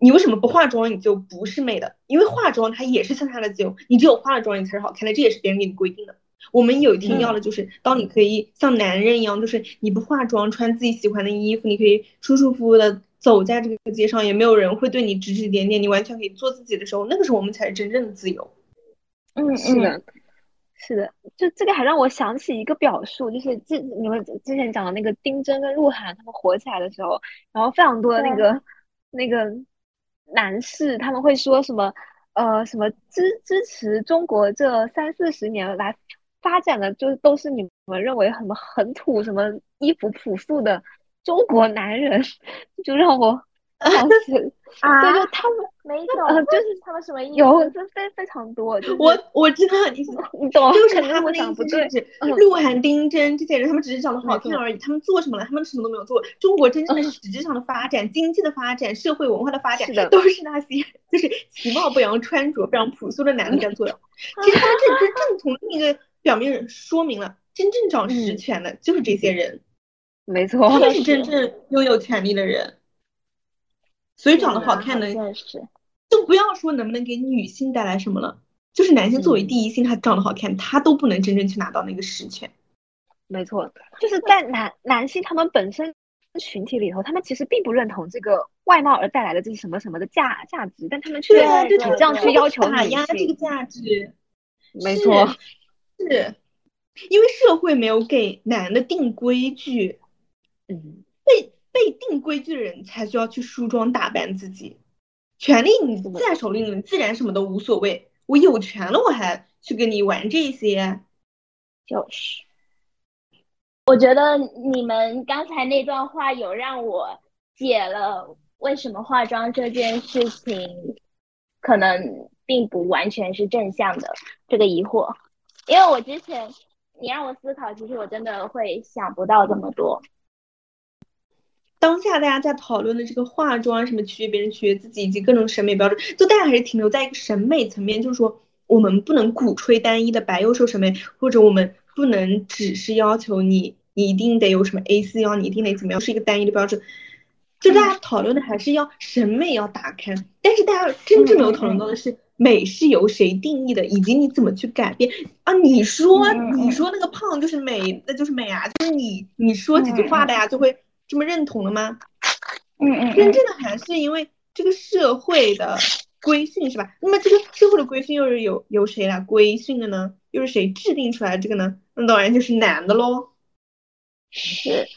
Speaker 1: 你为什么不化妆你就不是美的，因为化妆它也是向下的自由，你只有化了妆你才是好看的，这也是别人给你规定的。我们有一天要的就是，当你可以像男人一样，就是你不化妆，穿自己喜欢的衣服，你可以舒舒服服的走在这个街上，也没有人会对你指指点点，你完全可以做自己的时候，那个时候我们才是真正的自由。
Speaker 3: 嗯，
Speaker 2: 是的，是的，就这个还让我想起一个表述，就是之你们之前讲的那个丁真跟鹿晗他们火起来的时候，然后非常多的那个那个男士他们会说什么呃什么支支持中国这三四十年来。发展的就都是你们认为很很土什么衣服朴素的中国男人，就让我想起
Speaker 3: 啊，
Speaker 2: 对，就他们
Speaker 3: 没懂，
Speaker 2: 就是
Speaker 3: 他们什么意思？
Speaker 2: 有非非常多，
Speaker 1: 我我知道你
Speaker 2: 你懂，
Speaker 1: 就是他们
Speaker 2: 的
Speaker 1: 不对，鹿晗、丁真这些人，他们只是长得好看而已，他们做什么了？他们什么都没有做。中国真正的实质上的发展、经济的发展、社会文化的发展，都是那些就是其貌不扬、穿着非常朴素的男的在做的。其实他们这是正从另一个。表面说明了，真正掌实权的就是这些人，
Speaker 2: 没错，
Speaker 1: 他们是真正拥有权利的人，所以长得好看的，就不要说能不能给女性带来什么了，就是男性作为第一性，他长得好看，他都不能真正去拿到那个实权。
Speaker 2: 没错，就是在男男性他们本身群体里头，他们其实并不认同这个外貌而带来的这是什么什么的价价值，但他们却这样去要求
Speaker 1: 打压这个价值。
Speaker 2: 没错。
Speaker 1: 是，因为社会没有给男的定规矩，
Speaker 2: 嗯，
Speaker 1: 被被定规矩的人才需要去梳妆打扮自己。权利你在手里，你自然什么都无所谓。我有权了，我还去跟你玩这些？
Speaker 3: 就是，我觉得你们刚才那段话有让我解了为什么化妆这件事情可能并不完全是正向的这个疑惑，因为我之前你让我思考，其实我真的会想不到这么多。
Speaker 1: 当下大家在讨论的这个化妆什么取悦别人、取悦自己以及各种审美标准，就大家还是停留在一个审美层面，就是说我们不能鼓吹单一的白幼瘦审美，或者我们不能只是要求你，你一定得有什么 A 四腰，你一定得怎么样，是一个单一的标准。就大家讨论的还是要审美要打开，但是大家真正没有讨论到的是美是由谁定义的，以及你怎么去改变啊？你说你说那个胖就是美，那就是美啊，就是你你说几句话，大家就会。这么认同了吗？
Speaker 3: 嗯嗯，
Speaker 1: 真正的还是因为这个社会的规训是吧？那么这个社会的规训又是由由谁来规训的呢？又是谁制定出来这个呢？那当然就是男的喽。
Speaker 3: 是，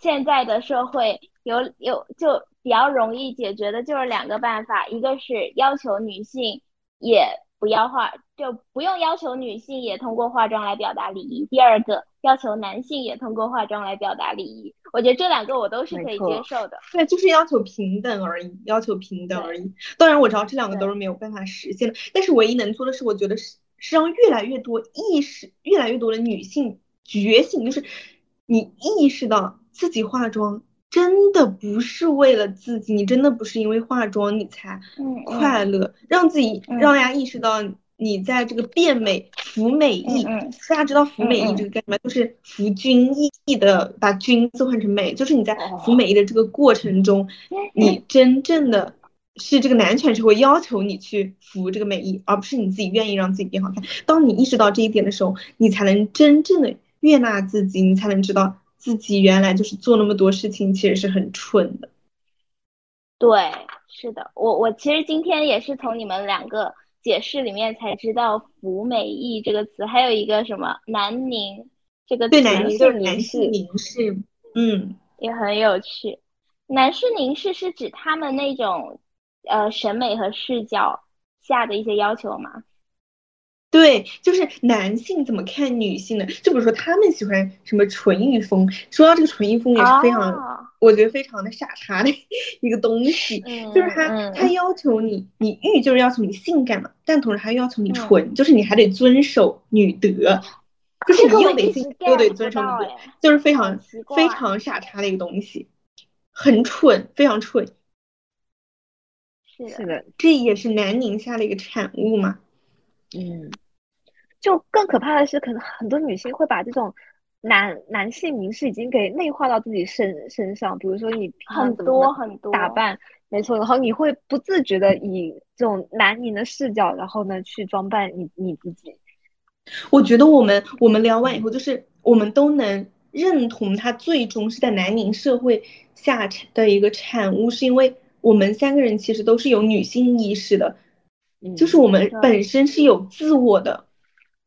Speaker 3: 现在的社会有有就比较容易解决的就是两个办法，一个是要求女性也不要化，就不用要求女性也通过化妆来表达礼仪。第二个。要求男性也通过化妆来表达礼仪，我觉得这两个我都是可以接受的。
Speaker 1: 对，就是要求平等而已，要求平等而已。当然我知道这两个都是没有办法实现的，但是唯一能做的是，我觉得是是让越来越多意识，越来越多的女性觉醒，就是你意识到自己化妆真的不是为了自己，你真的不是因为化妆你才快乐，让自己让大家意识到。你在这个变美、服美役，大家知道服美役这个概念吗？就是服君役的，把君字换成美，就是你在服美役的这个过程中，你真正的是这个男权社会要求你去服这个美役，而不是你自己愿意让自己变好看。当你意识到这一点的时候，你才能真正的悦纳自己，你才能知道自己原来就是做那么多事情其实是很蠢的。
Speaker 3: 对，是的，我我其实今天也是从你们两个。解释里面才知道“服美役”这个词，还有一个什么“南宁”这个词，
Speaker 1: 对，南宁就是男士凝视，嗯，
Speaker 3: 也很有趣。男士凝视是指他们那种呃审美和视角下的一些要求吗？
Speaker 1: 对，就是男性怎么看女性的？就比如说他们喜欢什么纯欲风，说到这个纯欲风也是非常，我觉得非常的傻叉的一个东西，就是他他要求你，你欲就是要求你性感嘛，但同时还要求你纯，就是你还得遵守女德，就是你又得性又得遵守女德，就是非常非常傻叉的一个东西，很蠢，非常蠢。
Speaker 3: 是的，
Speaker 1: 这也是南宁下的一个产物嘛。
Speaker 2: 嗯，就更可怕的是，可能很多女性会把这种男男性凝视已经给内化到自己身身上，比如说你
Speaker 3: 很多很多
Speaker 2: 打扮，没错，然后你会不自觉的以这种男凝的视角，然后呢去装扮你你自己。
Speaker 1: 我觉得我们我们聊完以后，就是我们都能认同他最终是在南宁社会下的一个产物，是因为我们三个人其实都是有女性意识的。就是我们本身是有自我的，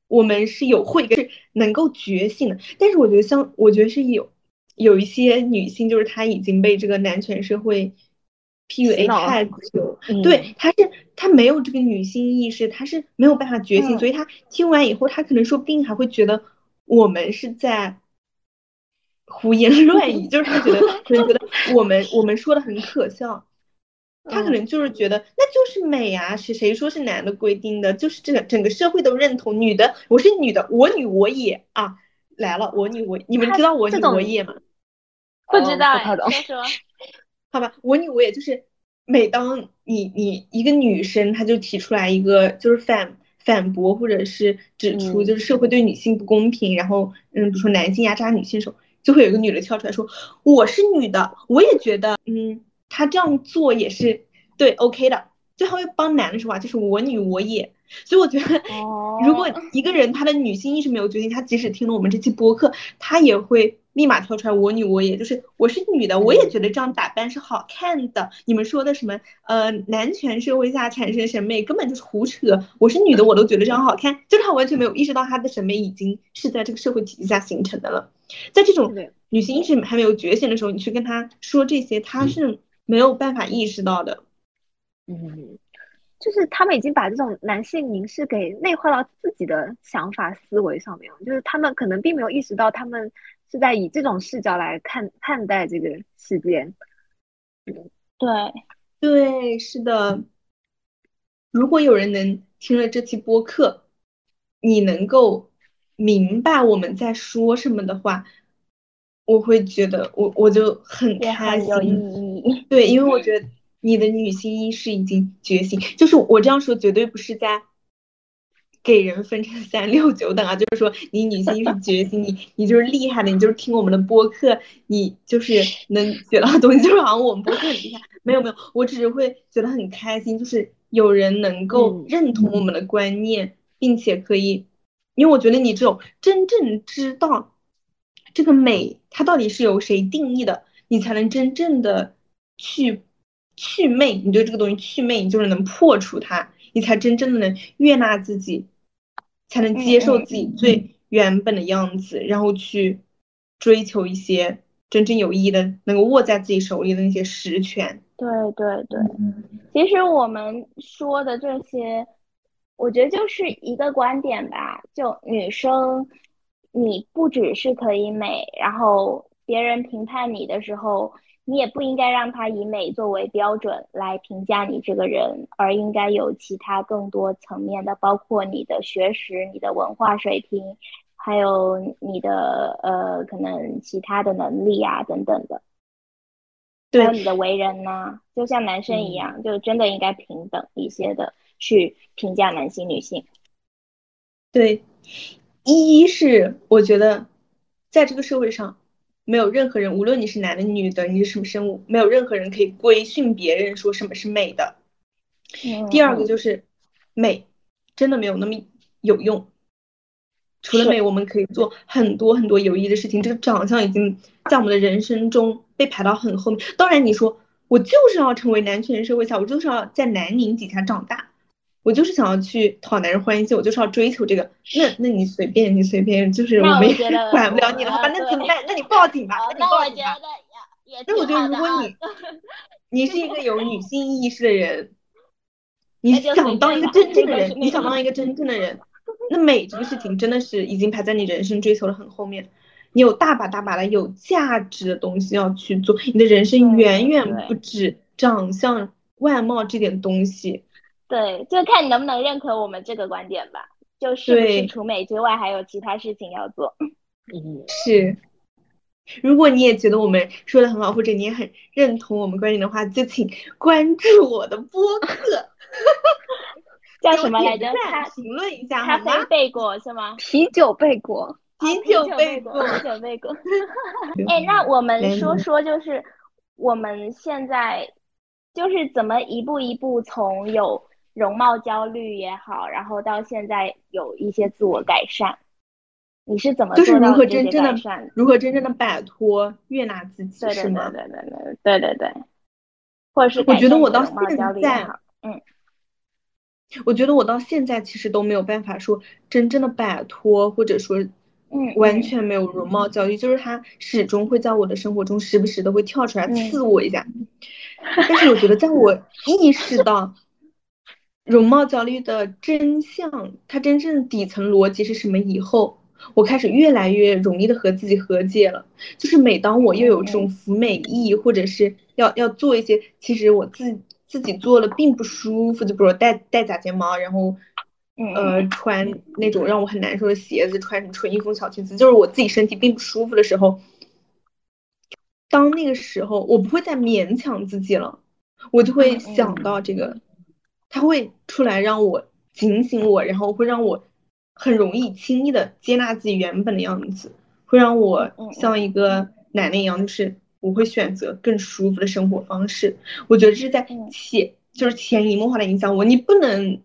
Speaker 1: 我们是有慧根，是能够觉醒的。但是我觉得，像我觉得是有有一些女性，就是她已经被这个男权社会 PUA 太久，对，她是她没有这个女性意识，她是没有办法觉醒，所以她听完以后，她可能说不定还会觉得我们是在胡言乱语，就是她觉得可能觉得我们我们说的很可笑。他可能就是觉得那就是美啊，谁谁说是男的规定的？就是这个整个社会都认同女的，我是女的，我女我也啊来了，我女我，你们知道我女我也吗？
Speaker 3: 不知道，
Speaker 2: 先
Speaker 3: 说。
Speaker 1: 好吧，我女我也就是每当你你一个女生，她就提出来一个就是反反驳或者是指出就是社会对女性不公平，然后嗯，比如说男性压榨女性的时候，就会有一个女的跳出来说我是女的，我也觉得嗯。他这样做也是对，OK 的。就他会帮男的说话，就是我女我也。所以我觉得，如果一个人他的女性意识没有觉醒，他即使听了我们这期播客，他也会立马跳出来我女我也，就是我是女的，我也觉得这样打扮是好看的。你们说的什么呃男权社会下产生审美，根本就是胡扯。我是女的，我都觉得这样好看，就是他完全没有意识到他的审美已经是在这个社会体系下形成的了。在这种女性意识还没有觉醒的时候，你去跟他说这些，他是没有办法意识到的。
Speaker 2: 嗯。就是他们已经把这种男性凝视给内化到自己的想法思维上面了，就是他们可能并没有意识到他们是在以这种视角来看看待这个世界。
Speaker 3: 对，
Speaker 1: 对，是的。如果有人能听了这期播客，你能够明白我们在说什么的话，我会觉得我我就很开心。
Speaker 3: 有意义。
Speaker 1: 对，因为我觉得。你的女性意识已经觉醒，就是我这样说绝对不是在给人分成三六九等啊，就是说你女性意识觉醒，你你就是厉害的，你就是听我们的播客，你就是能学到东西，就是好像我们播客很厉害。没有没有，我只是会觉得很开心，就是有人能够认同我们的观念，并且可以，因为我觉得你只有真正知道这个美它到底是由谁定义的，你才能真正的去。去魅，你对这个东西去魅，你就是能破除它，你才真正的能悦纳自己，才能接受自己最原本的样子，然后去追求一些真正有意义的，能够握在自己手里的那些实权。
Speaker 3: 对对对，其实我们说的这些，我觉得就是一个观点吧，就女生，你不只是可以美，然后别人评判你的时候。你也不应该让他以美作为标准来评价你这个人，而应该有其他更多层面的，包括你的学识、你的文化水平，还有你的呃可能其他的能力啊等等的，还有你的为人呢，就像男生一样，就真的应该平等一些的去评价男性、女性。
Speaker 1: 对，一是我觉得在这个社会上。没有任何人，无论你是男的女的，你是什么生物，没有任何人可以规训别人说什么是美的。第二个就是美真的没有那么有用，除了美，我们可以做很多很多有意义的事情。这个长相已经在我们的人生中被排到很后面。当然，你说我就是要成为男权社会下，我就是要在男宁底下长大。我就是想要去讨男人欢心，我就是要追求这个。那那你随便，你随便，就是我们 管不了你了，好吧？那怎么办？那你 报警吧，那你报警吧。那我觉得，如果你你是一个有女性意识的人，你想当一个真正的人，你想当一个真正的人，那美这个事情真的是已经排在你人生追求的很后面。你有大把大把的有价值的东西要去做，你的人生远远不止长相外貌这点东西。
Speaker 3: 对，就看你能不能认可我们这个观点吧。就是不是除美之外，还有其他事情要做。
Speaker 1: 嗯，是。如果你也觉得我们说的很好，或者你也很认同我们观点的话，就请关注我的播客。
Speaker 3: 叫什么来着？
Speaker 1: 评论一下
Speaker 3: 咖啡贝果是吗？
Speaker 2: 啤酒贝果。
Speaker 3: 啤酒贝果。啤酒贝果。哎，那我们说说，就是我们现在就是怎么一步一步从有。容貌焦虑也好，然后到现在有一些自我改善，你是怎么
Speaker 1: 就是如何真正的如何真正的摆脱悦纳自己
Speaker 3: 是吗？对对对对对对对，或者是
Speaker 1: 我觉得我到现在，
Speaker 3: 嗯，
Speaker 1: 我觉得我到现在其实都没有办法说真正的摆脱，或者说嗯完全没有容貌焦虑，就是它始终会在我的生活中时不时的会跳出来刺我一下，但是我觉得在我 意识到。容貌焦虑的真相，它真正底层逻辑是什么？以后我开始越来越容易的和自己和解了。就是每当我又有这种服美意，或者是要要做一些其实我自自己做了并不舒服，就比如戴戴假睫毛，然后呃穿那种让我很难受的鞋子，穿什么纯欲风小裙子，就是我自己身体并不舒服的时候，当那个时候我不会再勉强自己了，我就会想到这个。他会出来让我警醒我，然后会让我很容易轻易的接纳自己原本的样子，会让我像一个奶奶一样，就是我会选择更舒服的生活方式。我觉得这是在潜，就是潜移默化的影响我。你不能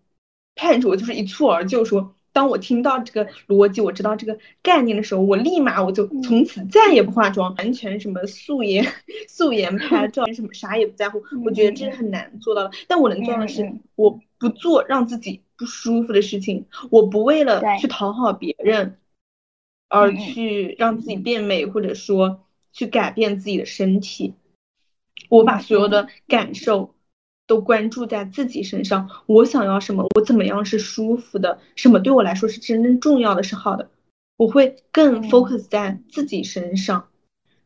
Speaker 1: 盼着我，就是一蹴而就说。当我听到这个逻辑，我知道这个概念的时候，我立马我就从此再也不化妆，完全什么素颜 素颜 拍照，什么啥也不在乎。我觉得这是很难做到的，但我能做到的是，我不做让自己不舒服的事情，我不为了去讨好别人而去让自己变美，或者说去改变自己的身体，我把所有的感受。都关注在自己身上，我想要什么，我怎么样是舒服的，什么对我来说是真正重要的是好的，我会更 focus 在自己身上。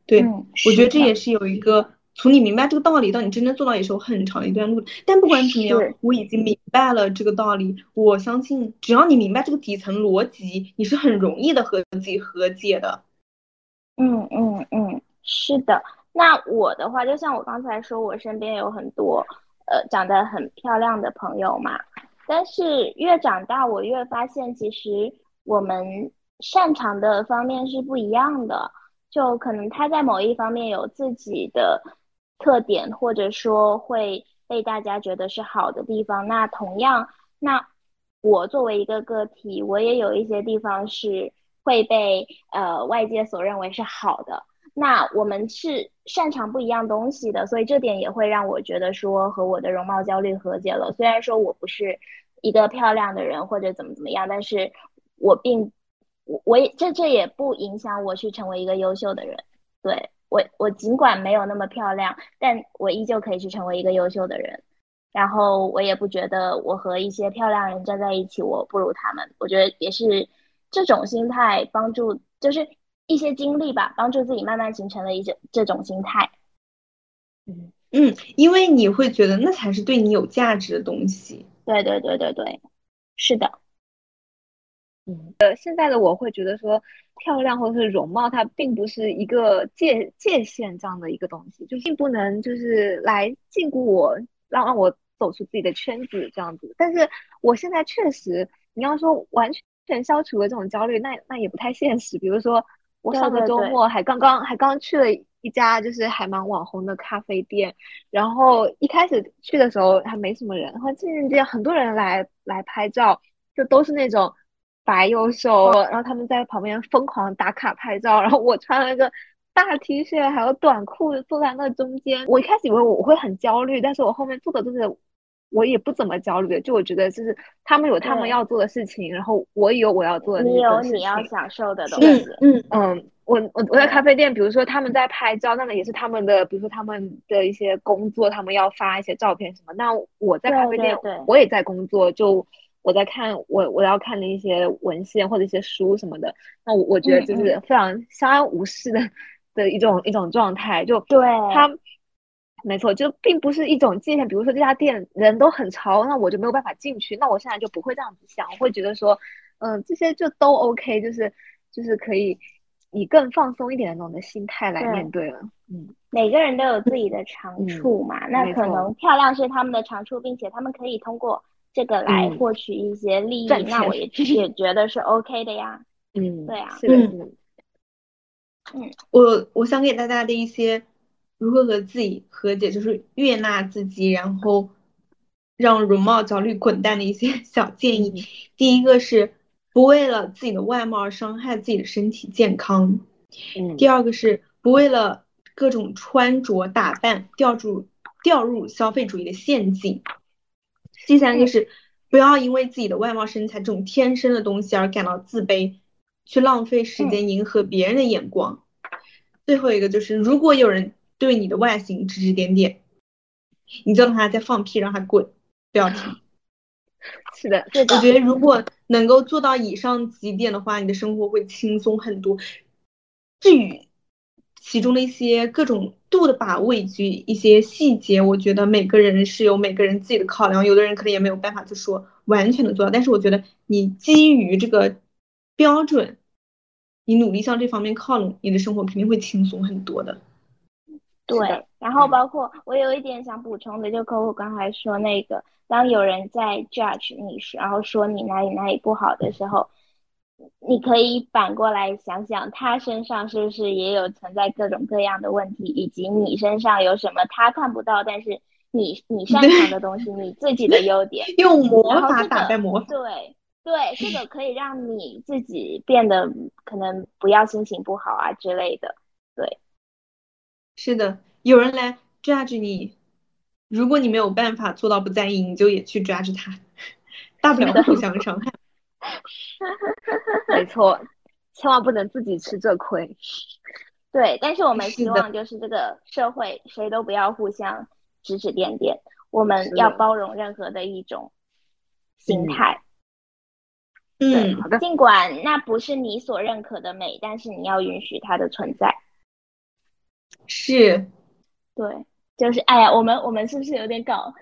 Speaker 1: 对，我觉得这也是有一个从你明白这个道理到你真正做到也是有很长一段路。但不管怎么样，我已经明白了这个道理。我相信只要你明白这个底层逻辑，你是很容易的和自己和解的。
Speaker 3: 嗯嗯嗯，是的。那我的话，就像我刚才说，我身边有很多。呃，长得很漂亮的朋友嘛，但是越长大，我越发现其实我们擅长的方面是不一样的。就可能他在某一方面有自己的特点，或者说会被大家觉得是好的地方。那同样，那我作为一个个体，我也有一些地方是会被呃外界所认为是好的。那我们是擅长不一样东西的，所以这点也会让我觉得说和我的容貌焦虑和解了。虽然说我不是一个漂亮的人或者怎么怎么样，但是我并我我也这这也不影响我去成为一个优秀的人。对我我尽管没有那么漂亮，但我依旧可以去成为一个优秀的人。然后我也不觉得我和一些漂亮人站在一起我不如他们。我觉得也是这种心态帮助就是。一些经历吧，帮助自己慢慢形成了一种这种心态。
Speaker 1: 嗯嗯，因为你会觉得那才是对你有价值的东西。
Speaker 3: 对对对对对，是的。
Speaker 2: 嗯呃，现在的我会觉得说，漂亮或者是容貌，它并不是一个界界限这样的一个东西，就并不能就是来禁锢我，让让我走出自己的圈子这样子。但是我现在确实，你要说完全消除了这种焦虑，那那也不太现实。比如说。我上个周末还刚刚还刚去了一家就是还蛮网红的咖啡店，然后一开始去的时候还没什么人，然后渐渐渐很多人来来拍照，就都是那种白又瘦，然后他们在旁边疯狂打卡拍照，然后我穿了个大 T 恤还有短裤坐在那中间，我一开始以为我会很焦虑，但是我后面做的就是。我也不怎么焦虑的，就我觉得就是他们有他们要做的事情，然后我有我要做的。
Speaker 3: 你有你要享受的东西。
Speaker 2: 嗯嗯，我我我在咖啡店，比如说他们在拍照，那么也是他们的，比如说他们的一些工作，他们要发一些照片什么。那我在咖啡店，我也在工作，就我在看我我要看的一些文献或者一些书什么的。那我我觉得就是非常相安无事的的一种一种状态，就
Speaker 3: 对
Speaker 2: 他。没错，就并不是一种界限。比如说这家店人都很潮，那我就没有办法进去。那我现在就不会这样子想，我会觉得说，嗯，这些就都 OK，就是就是可以以更放松一点的那种的心态来面对了。嗯，
Speaker 3: 每个人都有自己的长处嘛，那可能漂亮是他们的长处，并且他们可以通过这个来获取一些利益，那我也 也觉得是 OK 的呀。
Speaker 2: 嗯，
Speaker 3: 对啊，
Speaker 2: 是的，嗯，
Speaker 3: 嗯，
Speaker 1: 我我想给大家的一些。如何和自己和解，就是悦纳自己，然后让容貌焦虑滚蛋的一些 小建议。第一个是不为了自己的外貌而伤害自己的身体健康。
Speaker 2: 嗯。
Speaker 1: 第二个是不为了各种穿着打扮掉入掉入消费主义的陷阱。第三个是不要因为自己的外貌身材这种天生的东西而感到自卑，去浪费时间迎合别人的眼光。最后一个就是如果有人。对你的外形指指点点，你就让他再放屁，让他滚，不要听。
Speaker 2: 是的，
Speaker 1: 我觉得如果能够做到以上几点的话，你的生活会轻松很多。至于其中的一些各种度的把握以及一些细节，我觉得每个人是有每个人自己的考量，有的人可能也没有办法就说完全的做到。但是我觉得你基于这个标准，你努力向这方面靠拢，你的生活肯定会轻松很多的。
Speaker 3: 对，然后包括我有一点想补充的，就客户刚才说那个，当有人在 judge 你时，然后说你哪里哪里不好的时候，你可以反过来想想，他身上是不是也有存在各种各样的问题，以及你身上有什么他看不到，但是你你擅长的东西，你自己的优点，
Speaker 1: 用魔法打败魔法。
Speaker 3: 对对，这个可以让你自己变得可能不要心情不好啊之类的。对，
Speaker 1: 是的，有人来 judge 你，如果你没有办法做到不在意，你就也去 judge 他，大不了互相伤害。
Speaker 2: 没错，千万不能自己吃这亏。
Speaker 3: 对，但是我们希望就是这个社会谁都不要互相指指点点，我们要包容任何的一种心态。
Speaker 1: 嗯，
Speaker 2: 好的。
Speaker 3: 尽管那不是你所认可的美，但是你要允许它的存在。
Speaker 1: 是，
Speaker 3: 对，就是哎呀，我们我们是不是有点搞？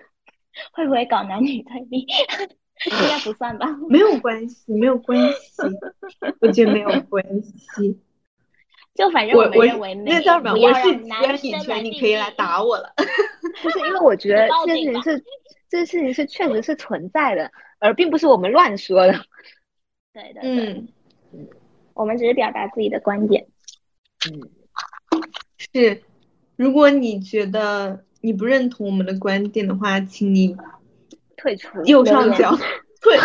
Speaker 3: 会不会搞男女对立？应该不算吧？
Speaker 1: 没有关系，没有关系，我觉得没有关系。
Speaker 3: 就反正
Speaker 1: 我
Speaker 3: 我认为
Speaker 1: 那叫什么？我是
Speaker 3: 男
Speaker 1: 女权，你可以来打我了。
Speaker 2: 就是因为我觉得这件事情是，这件事情是确实是存在的，而并不是我们乱说的。
Speaker 3: 对的，嗯，我们只是表达自己的观点。
Speaker 2: 嗯，
Speaker 1: 是。如果你觉得你不认同我们的观点的话，请你
Speaker 2: 退出
Speaker 1: 右上角 退，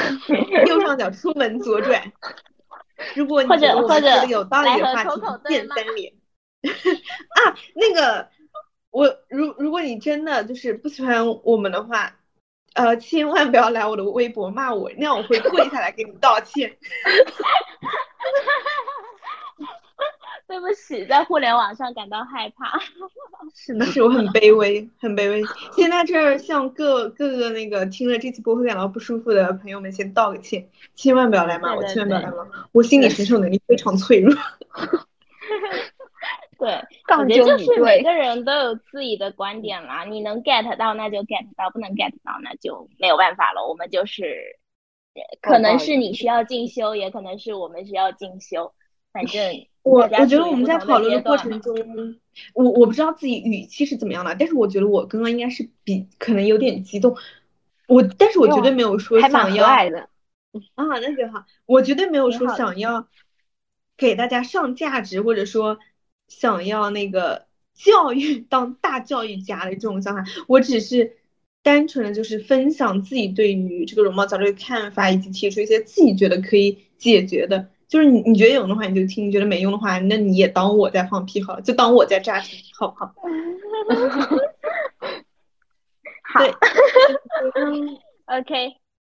Speaker 1: 右上角出门左转。如果你觉得我们说的有道理的话，请键三连。啊，那个，我如如果你真的就是不喜欢我们的话，呃，千万不要来我的微博骂我，那样我会跪下来给你道歉。
Speaker 3: 对不起，在互联网上感到害怕。
Speaker 1: 是的，是我很卑微，很卑微。先在这儿向各各个那个听了这期播会感到不舒服的朋友们先道个歉，千万不要来骂我，千万不要来骂我，我心理承受能力非常脆弱。
Speaker 3: 对，感觉得就是每个人都有自己的观点啦，你能 get 到那就 get 到，不能 get 到那就没有办法了。我们就是，可能是你需要进修，也可能是我们需要进修，反正。
Speaker 1: 我我觉得我们在讨论的过程中，我我不知道自己语气是怎么样的，但是我觉得我刚刚应该是比可能有点激动，我但是我绝对没有说想要啊，那就好，我绝对没有说想要给大家上价值，或者说想要那个教育当大教育家的这种想法，我只是单纯的就是分享自己对于这个容貌焦虑的看法，以及提出一些自己觉得可以解决的。就是你，你觉得有用的话你就听，你觉得没用的话，那你也当我在放屁好了，就当我在炸听，好不好？
Speaker 3: 好，OK，